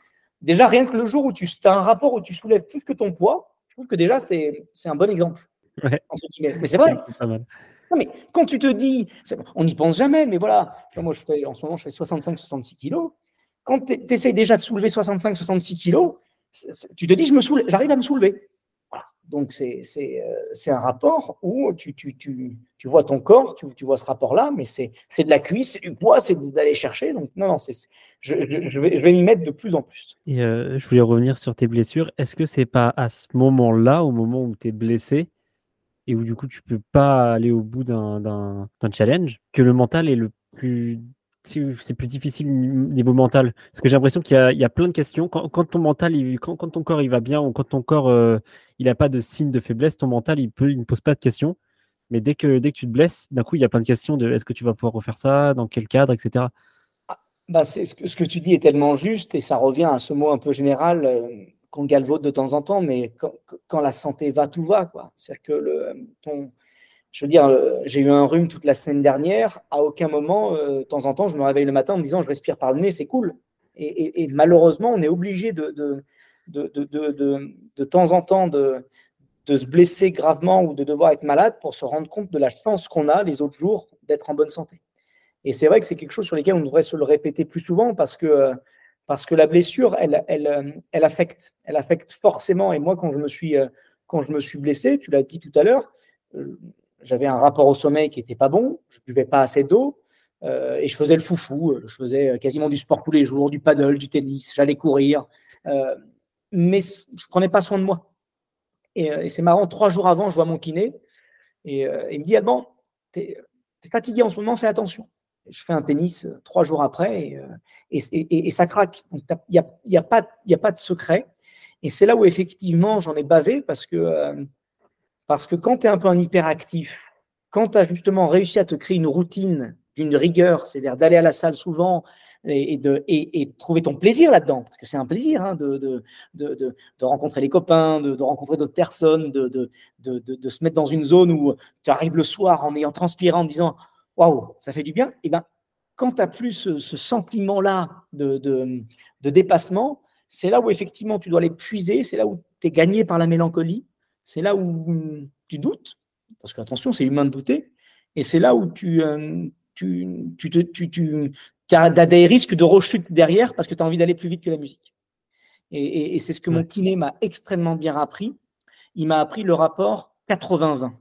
déjà, rien que le jour où tu as un rapport où tu soulèves plus que ton poids, je trouve que déjà, c'est un bon exemple. Mais c'est vrai. Non, mais quand tu te dis, on n'y pense jamais, mais voilà, moi, je fais, en ce moment, je fais 65-66 kilos. Quand tu essayes déjà de soulever 65-66 kilos, tu te dis, j'arrive à me soulever. Donc, c'est un rapport où tu, tu, tu, tu, vois ton corps, tu, vois ce rapport-là, mais c'est de la cuisse, du poids, c'est d'aller chercher. Donc, non, non, je, je, vais, je vais m'y mettre de plus en plus. Et euh, je voulais revenir sur tes blessures. Est-ce que c'est pas à ce moment-là, au moment où tu es blessé, et où du coup tu peux pas aller au bout d'un challenge, que le mental est le plus c'est plus difficile niveau mental Parce que j'ai l'impression qu'il y, a plein de questions. Quand, ton mental, quand, ton corps il va bien ou quand ton corps euh, il n'a pas de signe de faiblesse, ton mental il, ne pose pas de questions. Mais dès que, dès que tu te blesses, d'un coup, il y a plein de questions de est-ce que tu vas pouvoir refaire ça, dans quel cadre, etc. Ah, bah ce, que, ce que tu dis est tellement juste et ça revient à ce mot un peu général euh, qu'on galvaude de temps en temps, mais quand, quand, la santé va, tout va. C'est-à-dire que le, ton, je veux dire, euh, j'ai eu un rhume toute la semaine dernière. À aucun moment, euh, de temps en temps, je me réveille le matin en me disant je respire par le nez, c'est cool. Et, malheureusement, on est obligé de de, de, de, temps en temps de, de se blesser gravement ou de devoir être malade pour se rendre compte de la chance qu'on a les autres jours d'être en bonne santé. Et c'est vrai que c'est quelque chose sur lequel on devrait se le répéter plus souvent parce que, parce que la blessure, elle, elle, elle, affecte. Elle affecte forcément. Et moi, quand je me suis, quand je me suis blessé, tu l'as dit tout à l'heure, j'avais un rapport au sommeil qui n'était pas bon, je ne buvais pas assez d'eau, euh, et je faisais le foufou, je faisais quasiment du sport tous les jours, du paddle, du tennis, j'allais courir, euh, mais je ne prenais pas soin de moi. Et, c'est marrant, trois jours avant, je vois mon kiné, et il me dit, Alban, tu es, fatigué en ce moment, fais attention. Je fais un tennis trois jours après, et, ça craque. Il n'y a, y a, a pas de secret. Et c'est là où effectivement j'en ai bavé parce que parce que quand tu es un peu un hyperactif, quand tu as justement réussi à te créer une routine d'une rigueur, c'est-à-dire d'aller à la salle souvent et, de, trouver ton plaisir là-dedans, parce que c'est un plaisir hein, de, rencontrer les copains, de, rencontrer d'autres personnes, de, se mettre dans une zone où tu arrives le soir en ayant transpiré, en disant waouh, ça fait du bien. Et bien, quand tu n'as plus ce, ce sentiment-là de, dépassement, c'est là où effectivement tu dois les puiser, c'est là où tu es gagné par la mélancolie, c'est là où tu doutes, parce que attention, c'est humain de douter, et c'est là où tu, euh, tu, tu, tu, tu as, des risques de rechute derrière parce que tu as envie d'aller plus vite que la musique. Et, c'est ce que mon kiné m'a extrêmement bien appris. Il m'a appris le rapport 80-20.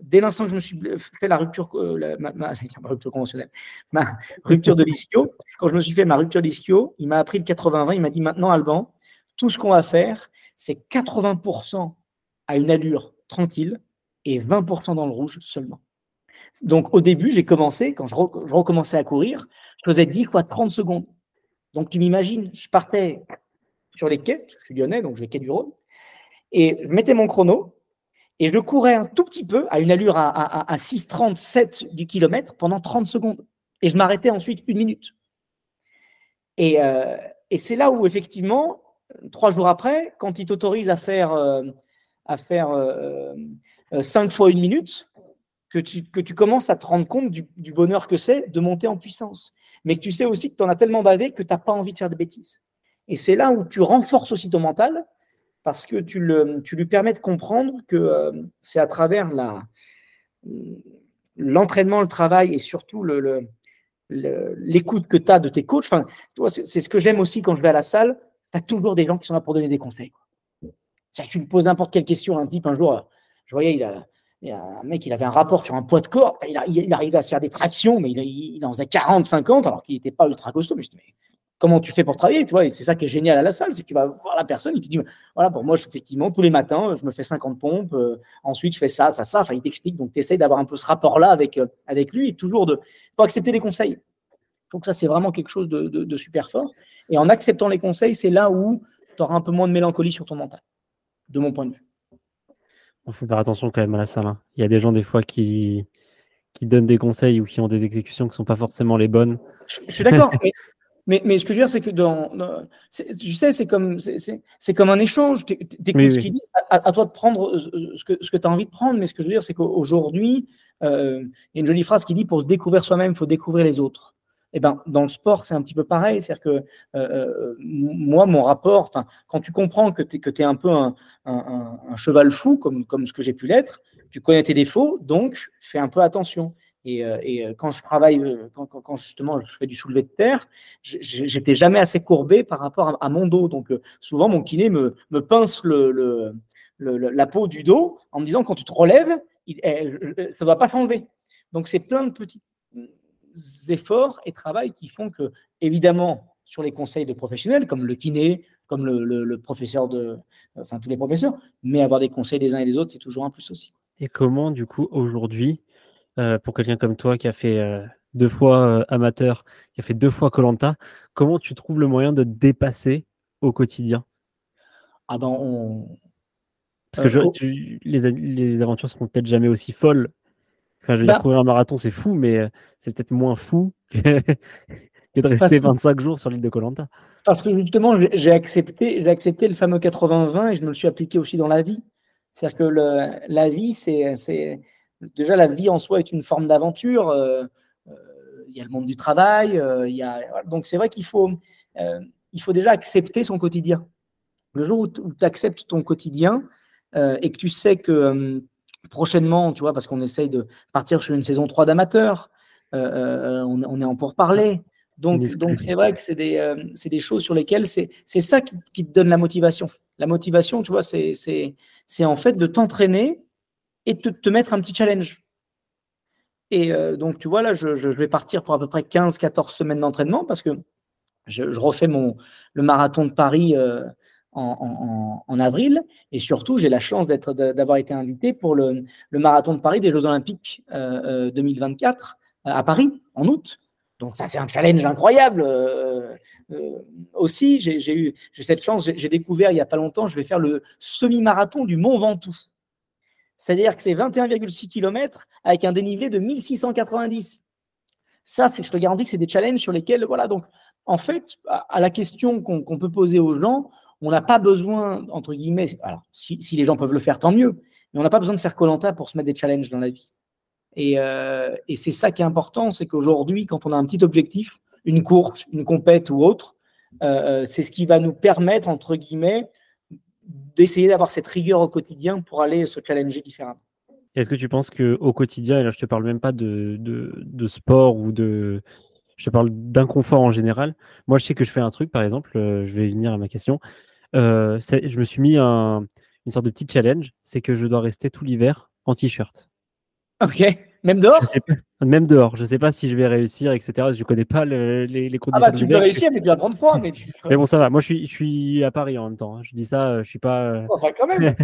Dès l'instant que je me suis fait la rupture, euh, ma, rupture conventionnelle, ma rupture de l'ischio, quand je me suis fait ma rupture d'ischio, il m'a appris le 80-20. Il m'a dit maintenant, Alban, tout ce qu'on va faire, c'est 80% à une allure tranquille et 20% dans le rouge seulement. Donc au début, j'ai commencé, quand je, recommençais à courir, je faisais 10 fois 30 secondes. Donc tu m'imagines, je partais sur les quais, je suis lyonnais, donc je vais quai du Rhône, et je mettais mon chrono, et je courais un tout petit peu, à une allure à, à, à 6,37 du kilomètre pendant 30 secondes. Et je m'arrêtais ensuite une minute. Et, euh, et c'est là où, effectivement, trois jours après, quand il t'autorise à faire, euh, à faire euh, euh, cinq fois une minute, que tu, que tu commences à te rendre compte du, bonheur que c'est de monter en puissance. Mais que tu sais aussi que tu en as tellement bavé que tu n'as pas envie de faire de bêtises. Et c'est là où tu renforces aussi ton mental, parce que tu, le, tu lui permets de comprendre que c'est à travers la, l'entraînement, le travail et surtout le, l'écoute que tu as de tes coachs. Enfin, c'est ce que j'aime aussi quand je vais à la salle tu as toujours des gens qui sont là pour donner des conseils. Si tu lui poses n'importe quelle question, un type, un jour, je voyais, il, a, un mec, il avait un rapport sur un poids de corps, il, arrivait à se faire des tractions, mais il, en faisait 40, 50, alors qu'il n'était pas ultra costaud. Mais je dis, mais comment tu fais pour travailler tu vois, c'est ça qui est génial à la salle, c'est que tu vas voir la personne, il te dit, voilà, pour moi, effectivement, tous les matins, je me fais 50 pompes, euh, ensuite je fais ça, ça, ça, enfin, il t'explique, donc tu essayes d'avoir un peu ce rapport-là avec, euh, avec lui, et toujours de, pour accepter les conseils. Donc ça, c'est vraiment quelque chose de, super fort. Et en acceptant les conseils, c'est là où tu auras un peu moins de mélancolie sur ton mental, de mon point de vue. Il faut faire attention quand même à la salle. Hein. Il y a des gens des fois qui, qui donnent des conseils ou qui ont des exécutions qui ne sont pas forcément les bonnes. Je suis d'accord. mais, mais, ce que je veux dire, c'est que dans, tu sais, c'est comme, c'est, comme un échange. Tu ce qu'ils disent, à, toi de prendre euh, ce que, ce que tu as envie de prendre. Mais ce que je veux dire, c'est qu'aujourd'hui, euh, il y a une jolie phrase qui dit pour découvrir soi-même, il faut découvrir les autres. Eh ben, dans le sport, c'est un petit peu pareil. C'est-à-dire que euh, euh, moi, mon rapport, quand tu comprends que tu es, un peu un, cheval fou, comme, ce que j'ai pu l'être, tu connais tes défauts, donc fais un peu attention. Et, euh, quand je travaille, quand, justement je fais du soulevé de terre, j'étais jamais assez courbé par rapport à, mon dos. Donc souvent, mon kiné me, pince la peau du dos en me disant quand tu te relèves, eh, ça ne va pas s'enlever. Donc c'est plein de petites efforts et travail qui font que, évidemment, sur les conseils de professionnels, comme le kiné, comme le, professeur de, enfin tous les professeurs, mais avoir des conseils des uns et des autres, c'est toujours un plus aussi. Et comment, du coup, aujourd'hui, euh, pour quelqu'un comme toi qui a fait euh, deux fois euh, amateur, qui a fait deux fois Colanta, comment tu trouves le moyen de dépasser au quotidien? Ah ben, on... Parce que les, les aventures seront peut-être jamais aussi folles Enfin, je veux dire, bah courir un marathon, c'est fou, mais euh, c'est peut-être moins fou que, de rester 25 jours sur l'île de Colanta. Parce que justement, j'ai accepté, accepté le fameux 80-20 et je me le suis appliqué aussi dans la vie. C'est-à-dire que le, la vie, c'est déjà la vie en soi est une forme d'aventure. Euh, euh, il y a le monde du travail. il y a, donc c'est vrai qu'il faut, il faut déjà accepter son quotidien. Le jour où tu acceptes ton quotidien et que tu sais que prochainement, tu vois, parce qu'on essaye de partir sur une saison 3 d'amateurs, on, est en pourparlers. Donc, donc c'est vrai que c'est des, des, choses sur lesquelles c'est ça qui, qui, te donne la motivation. La motivation, tu vois, c'est en fait de t'entraîner et de te mettre un petit challenge. Et donc, tu vois, là, je, je, vais partir pour à peu près 15-14 semaines d'entraînement parce que je, refais mon, le marathon de Paris en, avril. Et surtout, j'ai la chance d'avoir été invité pour le, marathon de Paris des Jeux Olympiques 2024 euh, euh, à Paris en août. Donc ça, c'est un challenge incroyable. Euh, aussi, j'ai eu cette chance, j'ai découvert il n'y a pas longtemps, je vais faire le semi-marathon du Mont Ventoux. C'est-à-dire que c'est 21,6 km avec un dénivelé de 1690. Ça, je te garantis que c'est des challenges sur lesquels, voilà, donc en fait, à, la question qu'on peut poser aux gens, on n'a pas besoin, entre guillemets, si, les gens peuvent le faire, tant mieux, mais on n'a pas besoin de faire Colanta pour se mettre des challenges dans la vie. Euh, et, c'est ça qui est important, c'est qu'aujourd'hui, quand on a un petit objectif, une course, une compète ou autre, euh, euh, c'est ce qui va nous permettre, entre guillemets, d'essayer d'avoir cette rigueur au quotidien pour aller se challenger différemment. Est-ce que tu penses qu'au quotidien, et là je te parle même pas de, de sport ou de, je te parle d'inconfort en général. Moi, je sais que je fais un truc, par exemple, je vais venir à ma question. Euh, je me suis mis un, une sorte de petit challenge, c'est que je dois rester tout l'hiver en t-shirt. Ok, même dehors? Même dehors. Je ne sais pas si je vais réussir, etc. Je ne connais pas les, les, conditions. Ah bah tu peux réussir, mais tu vas prendre froid. Mais, mais, bon, ça va. Moi, je suis, je suis à Paris en même temps. Hein. Je dis ça, je suis pas. Euh, enfin, quand même.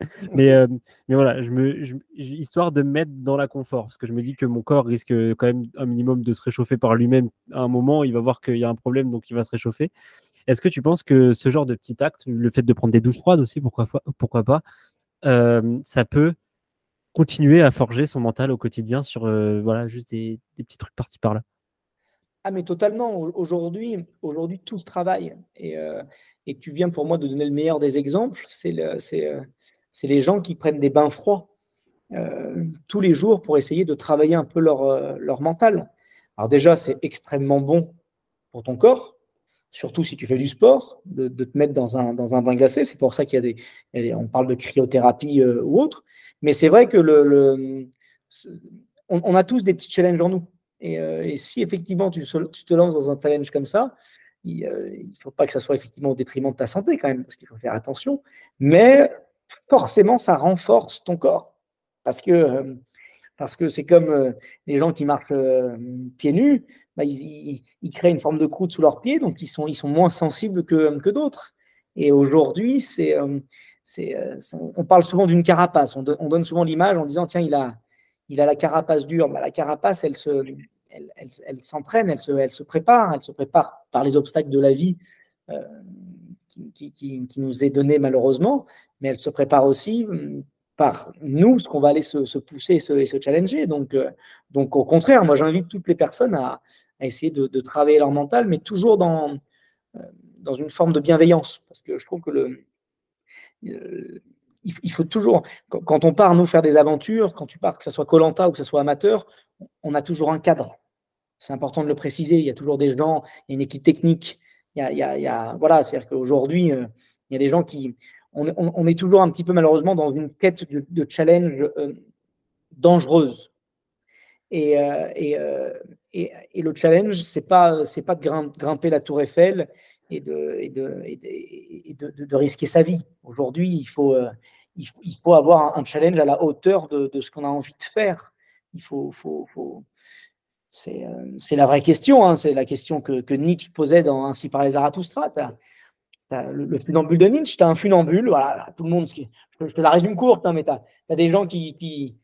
mais, euh, mais voilà, je me, histoire de me mettre dans la confort, parce que je me dis que mon corps risque quand même un minimum de se réchauffer par lui-même à un moment. Il va voir qu'il y a un problème, donc il va se réchauffer. Est-ce que tu penses que ce genre de petit acte, le fait de prendre des douches froides aussi, pourquoi, pas, euh, ça peut continuer à forger son mental au quotidien sur euh, voilà, juste des, petits trucs partis par-là? Ah, mais totalement. Aujourd'hui, aujourd'hui tout se travaille. Et, euh, et, tu viens pour moi de donner le meilleur des exemples. C'est le, les gens qui prennent des bains froids tous les jours pour essayer de travailler un peu leur, leur mental. Alors déjà, c'est extrêmement bon pour ton corps, surtout si tu fais du sport, de, te mettre dans un, dans un bain glacé. C'est pour ça qu'il y a des, on parle de cryothérapie euh, ou autre. Mais c'est vrai que le, on, a tous des petits challenges en nous. Et, euh, si effectivement tu, te lances dans un challenge comme ça, il ne euh, faut pas que ça soit effectivement au détriment de ta santé quand même, parce qu'il faut faire attention. Mais forcément, ça renforce ton corps. Parce que parce que c'est comme les gens qui marchent pieds nus, bah, ils, créent une forme de croûte sous leurs pieds, donc ils sont, moins sensibles que, que d'autres. Et aujourd'hui, euh, euh, on parle souvent d'une carapace. On, donne souvent l'image en disant tiens, il a, la carapace dure. Bah, la carapace, elle se, elle, elle, s'entraîne, elle se, prépare, elle se prépare par les obstacles de la vie euh, qui, nous est donné malheureusement, mais elle se prépare aussi hum, par nous, ce qu'on va aller se, pousser et se, challenger. Donc, euh, donc, au contraire, moi, j'invite toutes les personnes à, essayer de, travailler leur mental, mais toujours dans, euh, dans une forme de bienveillance. Parce que je trouve que le, euh, il, faut toujours, quand, on part, nous, faire des aventures, quand tu pars, que ce soit Colanta ou que ce soit amateur, on a toujours un cadre. C'est important de le préciser. Il y a toujours des gens, il y a une équipe technique. Il y a, il y a, voilà, c'est-à-dire qu'aujourd'hui, il y a des gens qui, on, est toujours un petit peu malheureusement dans une quête de, challenge euh, dangereuse. Et, euh, euh, et, le challenge, c'est pas pas de grimper la tour Eiffel et de, risquer sa vie. Aujourd'hui, il faut, avoir un challenge à la hauteur de, ce qu'on a envie de faire. Il faut c'est la vraie question. Hein. C'est la question que, que, Nietzsche posait dans Ainsi par les Zarathustra le, funambule de Nietzsche, tu as un funambule, voilà, tout le monde, je, te la résume courte, hein, mais tu as, des gens qui, qui,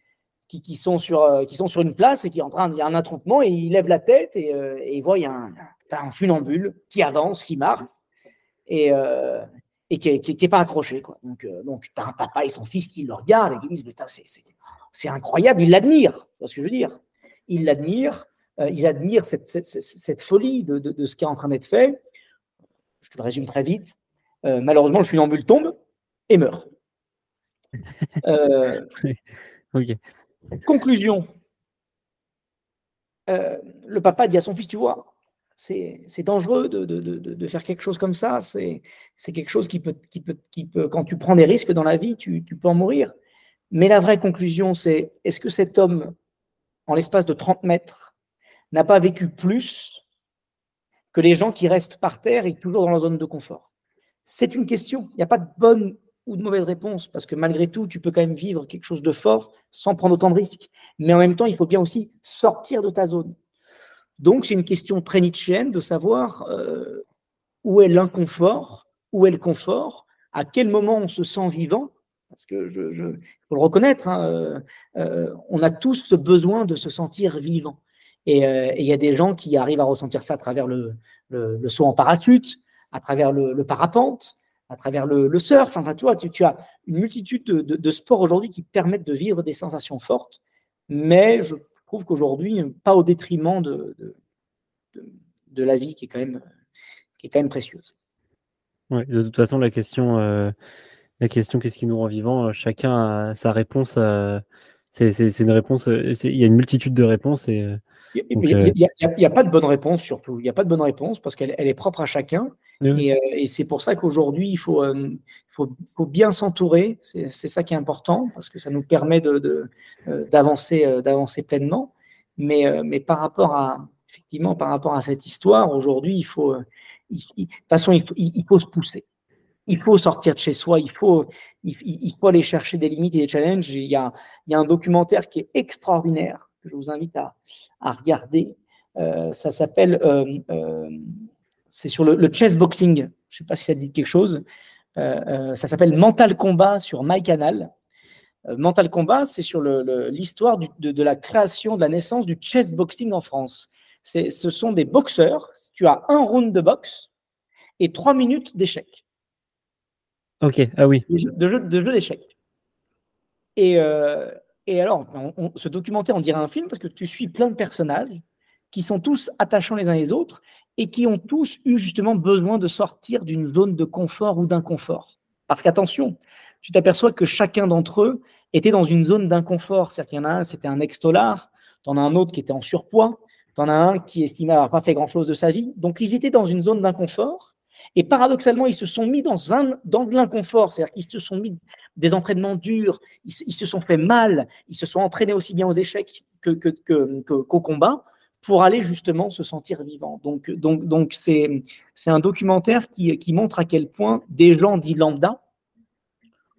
qui, sont sur, euh, qui sont sur une place et qui en train, il y a un attroupement et ils lèvent la tête et, euh, et ils voient, il y a un, un funambule qui avance, qui marche et, euh, et qui n'est pas accroché. Quoi. Donc, donc tu as un papa et son fils qui le regardent et qui disent, c'est incroyable, ils l'admirent, c'est ce que je veux dire? Ils l'admirent, ils admirent cette, cette, cette folie de, de ce qui est en train d'être fait je te le résume très vite. Euh, malheureusement, le funambule tombe et meurt. Euh, conclusion. Euh, le papa dit à son fils, tu vois, c'est dangereux de, faire quelque chose comme ça. C'est quelque chose qui peut, qui, peut, qui peut, quand tu prends des risques dans la vie, tu, tu peux en mourir. Mais la vraie conclusion, c'est est-ce que cet homme, en l'espace de 30 mètres, n'a pas vécu plus que les gens qui restent par terre et toujours dans leur zone de confort C'est une question. Il n'y a pas de bonne ou de mauvaise réponse, parce que malgré tout, tu peux quand même vivre quelque chose de fort sans prendre autant de risques. Mais en même temps, il faut bien aussi sortir de ta zone. Donc, c'est une question très nietzschéenne de savoir euh, où est l'inconfort, où est le confort, à quel moment on se sent vivant, parce que je, faut le reconnaître, hein, euh, euh, on a tous ce besoin de se sentir vivant. Et il y a des gens qui arrivent à ressentir ça à travers le, saut en parachute, à travers le parapente, à travers le, surf. Enfin, tu vois, tu, as une multitude de, sports aujourd'hui qui permettent de vivre des sensations fortes, mais je trouve qu'aujourd'hui, pas au détriment de, de, la vie qui est quand même, qui est quand même précieuse. de toute façon, la question, euh, la question qu'est-ce qui nous rend vivants, euh, chacun a sa réponse. Euh, c'est une réponse, il y a une multitude de réponses il n'y a, pas de bonne réponse, surtout. Il n'y a pas de bonne réponse parce qu'elle est propre à chacun. Euh, et, c'est pour ça qu'aujourd'hui, il faut, euh, faut, bien s'entourer. C'est ça qui est important parce que ça nous permet d'avancer de, d'avancer pleinement. Mais, mais par rapport à, effectivement, par rapport à cette histoire, aujourd'hui, il faut, de toute façon, il, faut se pousser. Il faut sortir de chez soi, il faut, il, faut aller chercher des limites et des challenges. Il y, a, il y a un documentaire qui est extraordinaire je vous invite à, regarder. Euh, ça s'appelle, euh, euh, c'est sur le, chess boxing. Je ne sais pas si ça dit quelque chose. ça s'appelle Mental Combat sur MyCanal. Mental Combat, c'est sur l'histoire de, la création, de la naissance du chess boxing en France. Ce sont des boxeurs. Tu as un round de boxe et trois minutes d'échec. Ok, ah oui. De jeu, de jeu d'échecs. Et, et alors, ce documentaire, on dirait un film parce que tu suis plein de personnages qui sont tous attachants les uns les autres et qui ont tous eu justement besoin de sortir d'une zone de confort ou d'inconfort. Parce qu'attention, tu t'aperçois que chacun d'entre eux était dans une zone d'inconfort. C'est-à-dire qu'il y en a un, c'était un ex-tolard, tu en as un autre qui était en surpoids, tu en as un qui estimait avoir pas fait grand-chose de sa vie. Donc, ils étaient dans une zone d'inconfort et paradoxalement, ils se sont mis dans, dans de l'inconfort, c'est-à-dire qu'ils se sont mis des entraînements durs, ils, se sont fait mal, ils se sont entraînés aussi bien aux échecs qu'au que, combat pour aller justement se sentir vivant. Donc, c'est un documentaire qui, qui montre à quel point des gens dits lambda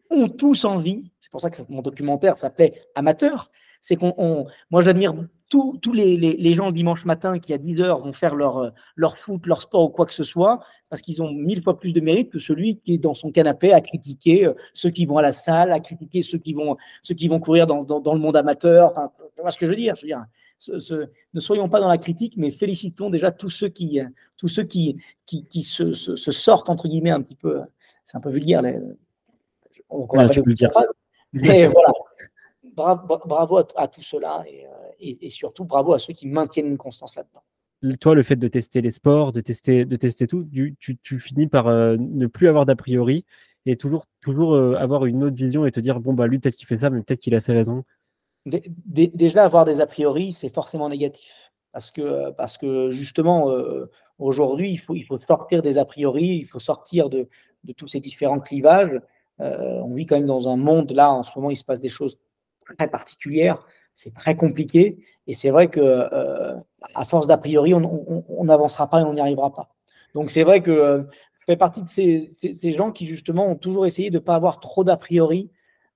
ont tous envie, c'est pour ça que mon documentaire s'appelait Amateur, c'est qu'on, moi j'admire tous, les, gens dimanche matin qui à 10 heures vont faire leur, euh, leur foot, leur sport ou quoi que ce soit, parce qu'ils ont mille fois plus de mérite que celui qui est dans son canapé à critiquer euh, ceux qui vont à la salle, à critiquer ceux qui vont, ceux qui vont courir dans, le monde amateur. Enfin, tu vois ce que je veux dire, je veux dire ne soyons pas dans la critique, mais félicitons déjà tous ceux qui, tous ceux qui, qui, se, sortent, entre guillemets, un petit peu, c'est un peu vulgaire, on, va tu dire. mais voilà, bravo, à, tout cela euh, et, surtout bravo à ceux qui maintiennent une constance là-dedans. Toi, le fait de tester les sports, de tester, de tester tout, tu, finis par euh, ne plus avoir d'a priori et toujours, toujours euh, avoir une autre vision et te dire bon, bah lui, peut-être qu'il fait ça, mais peut-être qu'il a ses raisons. Déjà, avoir des a priori, c'est forcément négatif. Parce que, parce que justement, aujourd'hui, il faut, il faut sortir des a priori, il faut sortir de, de tous ces différents clivages. on vit quand même dans un monde, là, en ce moment, il se passe des choses très particulière, c'est très compliqué. Et c'est vrai que euh, à force d'a priori, on n'avancera pas et on n'y arrivera pas. Donc c'est vrai que euh, je fais partie de ces, gens qui justement ont toujours essayé de ne pas avoir trop d'a priori,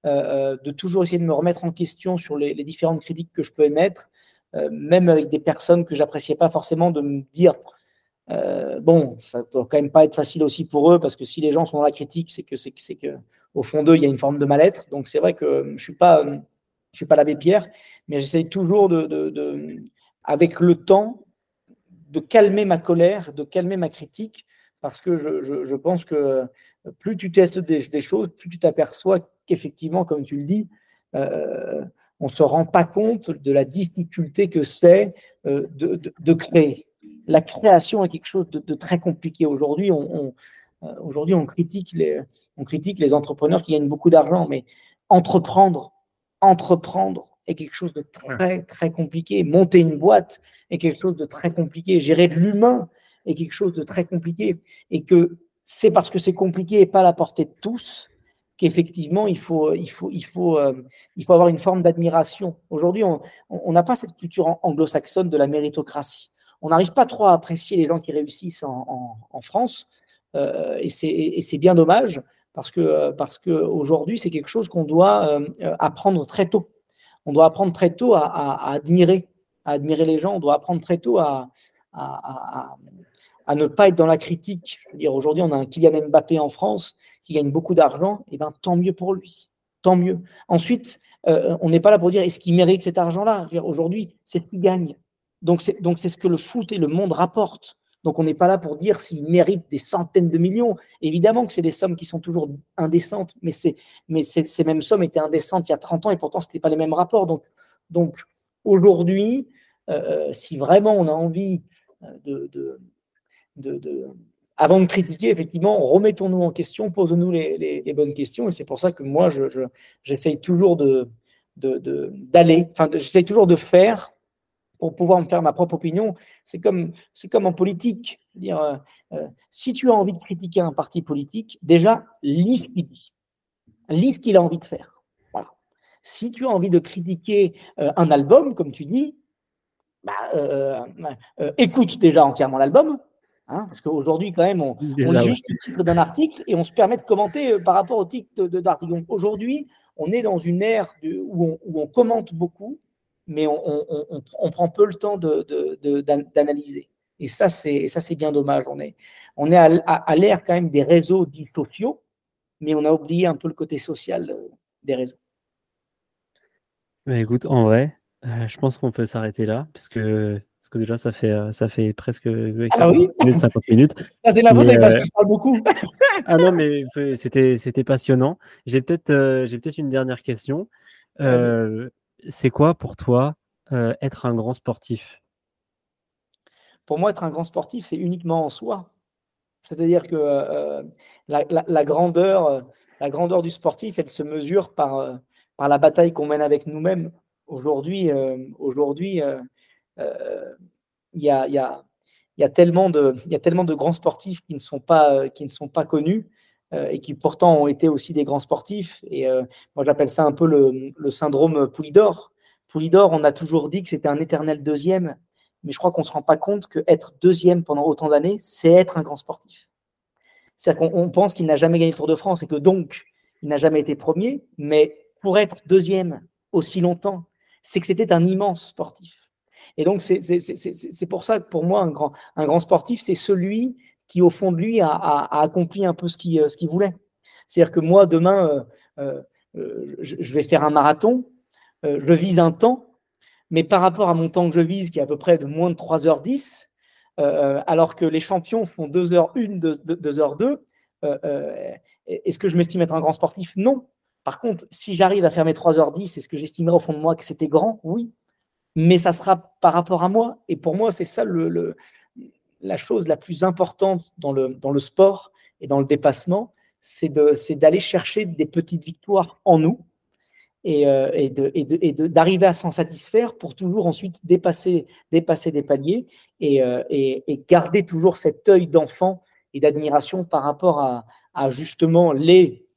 euh, de toujours essayer de me remettre en question sur les, différentes critiques que je peux émettre, même avec des personnes que j'appréciais pas forcément, de me dire bon, ça doit quand même pas être facile aussi pour eux parce que si les gens sont dans la critique, c'est que c'est que au fond d'eux il y a une forme de mal-être. Donc c'est vrai que je suis pas je suis pas l'abbé Pierre, mais j'essaie toujours, de, avec le temps, de calmer ma colère, de calmer ma critique, parce que je, pense que plus tu testes des, choses, plus tu t'aperçois qu'effectivement, comme tu le dis, euh, on ne se rend pas compte de la difficulté que c'est euh, de, créer. La création est quelque chose de, très compliqué. Aujourd'hui, on, euh, aujourd'hui on, critique les, on critique les entrepreneurs qui gagnent beaucoup d'argent, mais entreprendre, entreprendre est quelque chose de très, très compliqué. Monter une boîte est quelque chose de très compliqué. Gérer de l'humain est quelque chose de très compliqué. Et que c'est parce que c'est compliqué et pas à la portée de tous qu'effectivement, il faut, il, faut, il, faut, il faut avoir une forme d'admiration. Aujourd'hui, on n'a pas cette culture anglo-saxonne de la méritocratie. On n'arrive pas trop à apprécier les gens qui réussissent en, en, France, et c'est bien dommage parce que parce qu'aujourd'hui, c'est quelque chose qu'on doit apprendre très tôt. On doit apprendre très tôt à, admirer, à admirer les gens. On doit apprendre très tôt à, à, ne pas être dans la critique. dire, aujourd'hui, on a un Kylian Mbappé en France qui gagne beaucoup d'argent, et ben tant mieux pour lui, tant mieux. Ensuite, euh, on n'est pas là pour dire est-ce qu'il mérite cet argent-là? Aujourd'hui, c'est ce qu'il gagne. Donc c'est ce que le foot et le monde rapportent. Donc on n'est pas là pour dire s'il mérite des centaines de millions. Évidemment que c'est des sommes qui sont toujours indécentes, mais, mais ces mêmes sommes étaient indécentes il y a 30 ans et pourtant ce n'était pas les mêmes rapports. Donc, aujourd'hui, euh, euh, si vraiment on a envie de, de, avant de critiquer, effectivement, remettons-nous en question, posons-nous les, bonnes questions. Et c'est pour ça que moi, j'essaye toujours d'aller, enfin, j'essaye toujours de faire pour pouvoir me faire ma propre opinion. C'est comme, c'est comme en politique. Dire, euh, euh, si tu as envie de critiquer un parti politique, déjà, lis ce qu'il dit. Lis ce qu'il a envie de faire. Voilà. Si tu as envie de critiquer euh, un album, comme tu dis, bah, écoute déjà entièrement l'album, Hein, parce qu'aujourd'hui, quand même, on, lit juste le titre d'un article et on se permet de commenter par rapport au titre d'article. Donc aujourd'hui, on est dans une ère où, on, commente beaucoup, mais on, prend peu le temps d'analyser. Et ça, c'est bien dommage. On est, on est à, l'ère quand même des réseaux dits sociaux, mais on a oublié un peu le côté social euh, des réseaux. Mais écoute, en vrai, euh, je pense qu'on peut s'arrêter là, parce que parce que déjà, ça fait, ça fait presque ah oui? 50 minutes. Ça, c'est la parce que euh, je parle beaucoup. ah non, mais c'était, c'était passionnant. J'ai peut-être, euh, j'ai peut-être une dernière question. C'est quoi pour toi être un grand sportif? Pour moi, être un grand sportif, c'est uniquement en soi. C'est-à-dire que la, la, grandeur, la grandeur du sportif, elle se mesure par, par la bataille qu'on mène avec nous-mêmes. Aujourd'hui, aujourd'hui euh, il y a, tellement de, grands sportifs qui ne sont pas, connus euh, et qui pourtant ont été aussi des grands sportifs. Et euh, moi, j'appelle ça un peu le, syndrome Poulidor. Poulidor, on a toujours dit que c'était un éternel deuxième, mais je crois qu'on ne se rend pas compte qu'être deuxième pendant autant d'années, c'est être un grand sportif. C'est-à-dire qu'on pense qu'il n'a jamais gagné le Tour de France et que donc, il n'a jamais été premier, mais pour être deuxième aussi longtemps, c'est que c'était un immense sportif. Et donc, c'est pour ça que pour moi, un grand sportif, c'est celui qui, au fond de lui, a, accompli un peu ce qu'il voulait. C'est-à-dire que moi, demain, euh, euh, je, vais faire un marathon, euh, je vise un temps, mais par rapport à mon temps que je vise, qui est à peu près de moins de 3h10, alors que les champions font 2h1, 2h2, est-ce que je m'estime être un grand sportif? Non. Par contre, si j'arrive à faire mes 3h10, est-ce que j'estimerais au fond de moi que c'était grand? Oui mais ça sera par rapport à moi. Et pour moi, c'est ça le, la chose la plus importante dans le, sport et dans le dépassement, c'est d'aller chercher des petites victoires en nous et, euh, d'arriver à s'en satisfaire pour toujours ensuite dépasser, des paliers et, euh, et garder toujours cet œil d'enfant et d'admiration par rapport à, à, justement les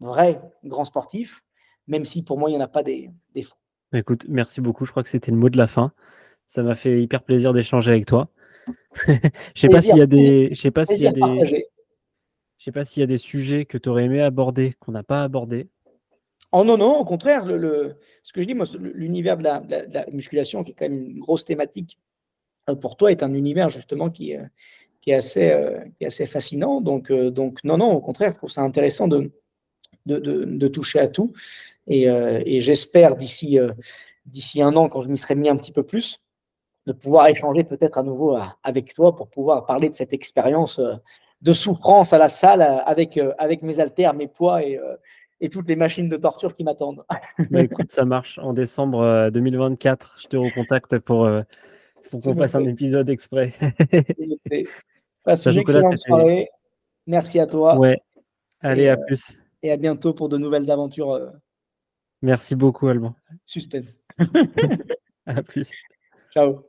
vrais grands sportifs, même si pour moi, il n'y en a pas des, des faux. Écoute, merci beaucoup. Je crois que c'était le mot de la fin. Ça m'a fait hyper plaisir d'échanger avec toi. je sais pas s'il y a des, je sais pas s'il y a des, je sais pas s'il y a des sujets que tu aurais aimé aborder qu'on n'a pas abordé. Oh non, non, au contraire, le, ce que je dis, moi, l'univers de la, musculation, qui est quand même une grosse thématique euh, pour toi, est un univers justement qui, euh, qui, est, assez, euh, qui est assez fascinant. Donc, donc, non, non, au contraire, je trouve ça intéressant de, de, de toucher à tout. Euh, et, j'espère d'ici euh, d'ici un an, quand je m'y serai mis un petit peu plus, de pouvoir échanger peut-être à nouveau euh, avec toi pour pouvoir parler de cette expérience de souffrance à la salle avec, avec mes haltères, mes poids et, et toutes les machines de torture qui m'attendent. Bah, écoute, ça marche. En décembre 2024, je te recontacte pour, pour qu'on fasse un épisode exprès. Passe une excellente soirée. Merci à toi. Ouais. Allez, à plus. Et à bientôt pour de nouvelles aventures Merci beaucoup, Alban. Suspense. à plus. Ciao.